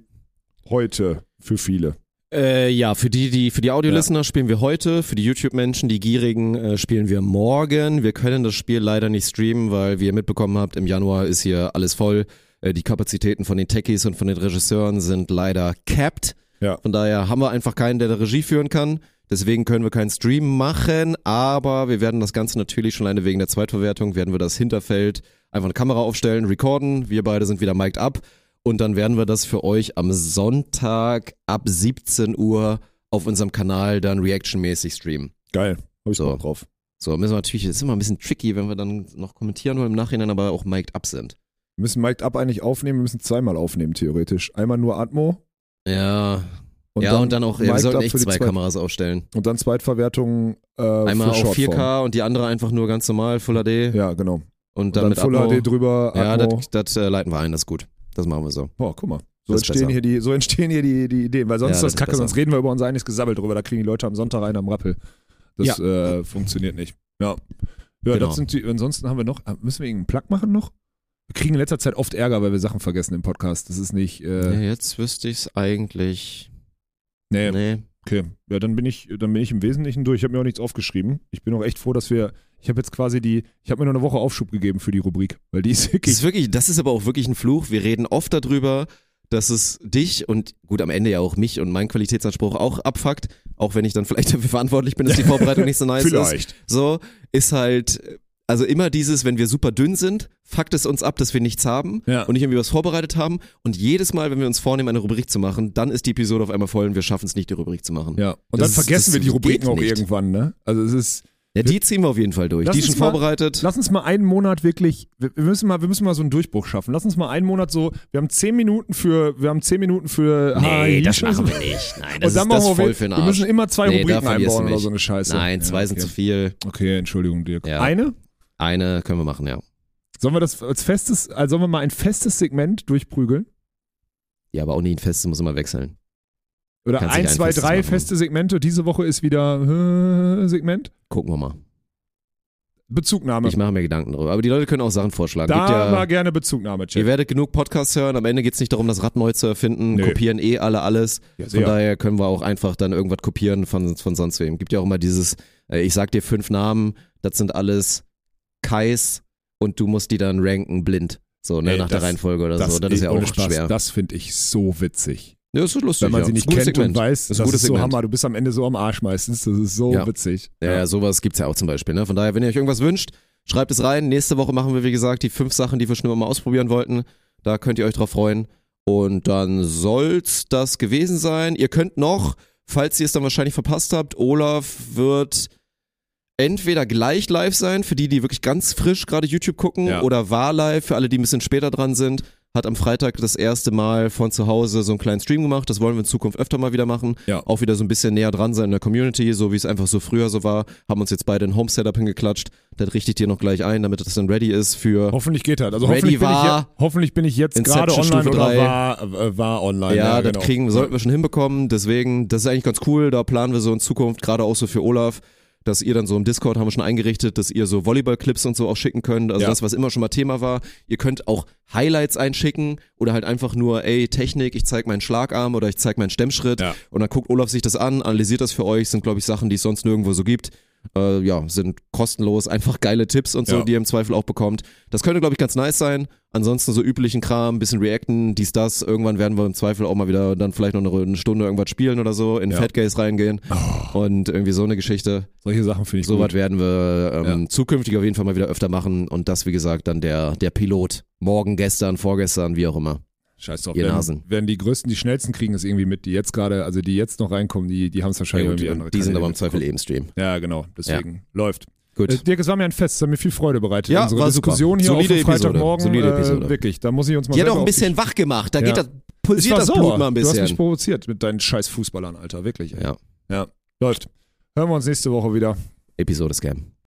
heute für viele. Äh, ja, für die, die, für die Audio-Listener spielen wir heute, für die YouTube-Menschen, die Gierigen, äh, spielen wir morgen. Wir können das Spiel leider nicht streamen, weil, wie ihr mitbekommen habt, im Januar ist hier alles voll. Äh, die Kapazitäten von den Techies und von den Regisseuren sind leider capped. Ja. Von daher haben wir einfach keinen, der da Regie führen kann. Deswegen können wir keinen Stream machen, aber wir werden das Ganze natürlich schon alleine wegen der Zweitverwertung, werden wir das Hinterfeld einfach eine Kamera aufstellen, recorden. Wir beide sind wieder mic'd up. Und dann werden wir das für euch am Sonntag ab 17 Uhr auf unserem Kanal dann reactionmäßig streamen. Geil. Hab ich So. Drauf. So, müssen wir natürlich, das ist immer ein bisschen tricky, wenn wir dann noch kommentieren wollen im Nachhinein, aber auch mic'd up sind. Wir müssen Mic'd Up eigentlich aufnehmen, wir müssen zweimal aufnehmen, theoretisch. Einmal nur Atmo. Ja, ja, und dann auch, ja, wir sollten echt zwei Kameras aufstellen. Und dann Zweitverwertung äh, Einmal auf Shortform. 4K und die andere einfach nur ganz normal, Full HD. Ja, genau. Und Und dann, dann mit Full Atmo. HD drüber. Ja, Atmo. das, das äh, leiten wir ein, das ist gut. Das machen wir so. Boah, guck mal. So Das entstehen, hier die, so entstehen hier die, die Ideen, weil sonst Ja, ist das das ist kacke, sonst besser. reden wir über unser einiges Gesabbel drüber, da kriegen die Leute am Sonntag einen am Rappel. Das äh, funktioniert nicht. Ja. Ja, Genau. das sind die, ansonsten haben wir noch, ah, müssen wir irgendeinen Plug machen noch? Wir kriegen in letzter Zeit oft Ärger, weil wir Sachen vergessen im Podcast. Das ist nicht, äh, Ja, jetzt wüsste ich es eigentlich. nee, Nee. okay. Ja, dann bin ich, dann bin ich im Wesentlichen durch. Ich habe mir auch nichts aufgeschrieben. Ich bin auch echt froh, dass wir, ich habe jetzt quasi die, ich habe mir nur eine Woche Aufschub gegeben für die Rubrik, weil die ist Das wirklich, ist wirklich, das ist aber auch wirklich ein Fluch. Wir reden oft darüber, dass es dich und gut am Ende ja auch mich und meinen Qualitätsanspruch auch abfuckt, auch wenn ich dann vielleicht [laughs] dafür verantwortlich bin, dass die Vorbereitung nicht so nice ist. vielleicht. So ist halt, also immer dieses, wenn wir super dünn sind, fuckt es uns ab, dass wir nichts haben Ja. und nicht irgendwie was vorbereitet haben. Und jedes Mal, wenn wir uns vornehmen, eine Rubrik zu machen, dann ist die Episode auf einmal voll und wir schaffen es nicht, die Rubrik zu machen. Ja. Und Das dann ist- vergessen das wir die Rubriken auch nicht. irgendwann, ne? Also es ist, Ja, die ziehen wir auf jeden Fall durch. Lass die schon mal- vorbereitet. Lass uns mal einen Monat wirklich, wir wir müssen mal, wir müssen mal so einen Durchbruch schaffen. Lass uns mal einen Monat so, wir haben zehn Minuten für, wir haben zehn Minuten für Nee, das machen wir nicht. Nein, das ist das machen voll wir, für den wir Arsch. müssen immer zwei Nee, Rubriken einbauen oder so eine Scheiße. Nein, zwei ja, sind okay. zu viel. Okay, Entschuldigung, Dirk. Ja. Eine? Eine können wir machen, ja. Sollen wir das als festes, also sollen wir mal ein festes Segment durchprügeln? Ja, aber auch nie ein festes, muss immer wechseln. Oder Kannst nicht zwei, drei machen. feste Segmente. Diese Woche ist wieder äh, Segment. Gucken wir mal. Bezugnahme. Ich mache mir Gedanken darüber. Aber die Leute können auch Sachen vorschlagen. da ja, mal gerne Bezugnahme, ihr Chat. werdet genug Podcasts hören. Am Ende geht es nicht darum, das Rad neu zu erfinden. Nö. Kopieren eh alle alles. Ja, Von daher können wir auch einfach dann irgendwas kopieren von, von sonst wem. Gibt ja auch immer dieses, äh, ich sag dir fünf Namen, das sind alles Kais und du musst die dann ranken blind. So, ne, Ey, nach der das- Reihenfolge oder so. Das ist ja auch Spaß, schwer. Das finde ich so witzig. Ja, das ist lustig. Wenn man ja. sie nicht kennt Segment. und weiß, ist das ist, gutes so Segment. Hammer. Du bist am Ende so am Arsch meistens. Das ist so Ja. witzig. Ja, ja, sowas gibt's ja auch zum Beispiel. Ne? Von daher, wenn ihr euch irgendwas wünscht, schreibt es rein. Nächste Woche machen wir, wie gesagt, die fünf Sachen, die wir schon immer mal ausprobieren wollten. Da könnt ihr euch drauf freuen. Und dann soll's das gewesen sein. Ihr könnt noch, falls ihr es dann wahrscheinlich verpasst habt, Olaf wird entweder gleich live sein, für die, die wirklich ganz frisch gerade YouTube gucken, oder war live, für alle, die ein bisschen später dran sind. Hat am Freitag das erste Mal von zu Hause so einen kleinen Stream gemacht. Das wollen wir in Zukunft öfter mal wieder machen. Ja. Auch wieder so ein bisschen näher dran sein in der Community, so wie es einfach so früher so war. Haben uns jetzt beide ein Home-Setup hingeklatscht. Das richte ich dir noch gleich ein, damit das dann ready ist für. Hoffentlich geht das. Also hoffentlich bin, ich je, hoffentlich bin ich jetzt gerade online Stufe oder war, äh, war online. ja, das genau. kriegen, sollten wir schon hinbekommen. Deswegen, das ist eigentlich ganz cool. Da planen wir so in Zukunft, gerade auch so für Olaf, dass ihr dann so im Discord haben wir schon eingerichtet, dass ihr so Volleyball-Clips und so auch schicken könnt. Also Ja. das, was immer schon mal Thema war. Ihr könnt auch Highlights einschicken oder halt einfach nur, ey, Technik, ich zeig meinen Schlagarm oder ich zeig meinen Stemmschritt. Ja. Und dann guckt Olaf sich das an, analysiert das für euch. Sind, glaube ich, Sachen, die es sonst nirgendwo so gibt. Äh, ja, sind kostenlos, einfach geile Tipps und so, Ja. die ihr im Zweifel auch bekommt. Das könnte, glaube ich, ganz nice sein. Ansonsten so üblichen Kram, bisschen reacten, dies, das. Irgendwann werden wir im Zweifel auch mal wieder dann vielleicht noch eine, Stunde irgendwas spielen oder so, in Ja. Fat Gaze reingehen Oh, und irgendwie so eine Geschichte. solche Sachen finde ich So gut. was werden wir ähm, zukünftig auf jeden Fall mal wieder öfter machen und das, wie gesagt, dann der, der Pilot. Morgen, gestern, vorgestern, wie auch immer. Scheiß drauf. Ihr Werden, Nasen. werden die größten, die schnellsten kriegen es irgendwie mit, die jetzt gerade, also die jetzt noch reinkommen, die, die haben es wahrscheinlich Ja, irgendwie andere die sind aber im Zweifel mitbekommen. eh Stream. Ja, genau. Deswegen läuft. Gut. Äh, Dirk, es war mir ein Fest, es hat mir viel Freude bereitet. Ja, Unsere war super. Diskussion hier Solide auf. Freitagmorgen. Solide äh, Episode. Wirklich, da muss ich uns mal Die hat auch ein bisschen wach gemacht. Da Ja. geht das, pulsiert das sauer. Blut mal ein Du hast mich bisschen. provoziert mit deinen scheiß Fußballern, Alter. Wirklich. Ey. Ja, Ja. Läuft. Hören wir uns nächste Woche wieder. Episode Scam.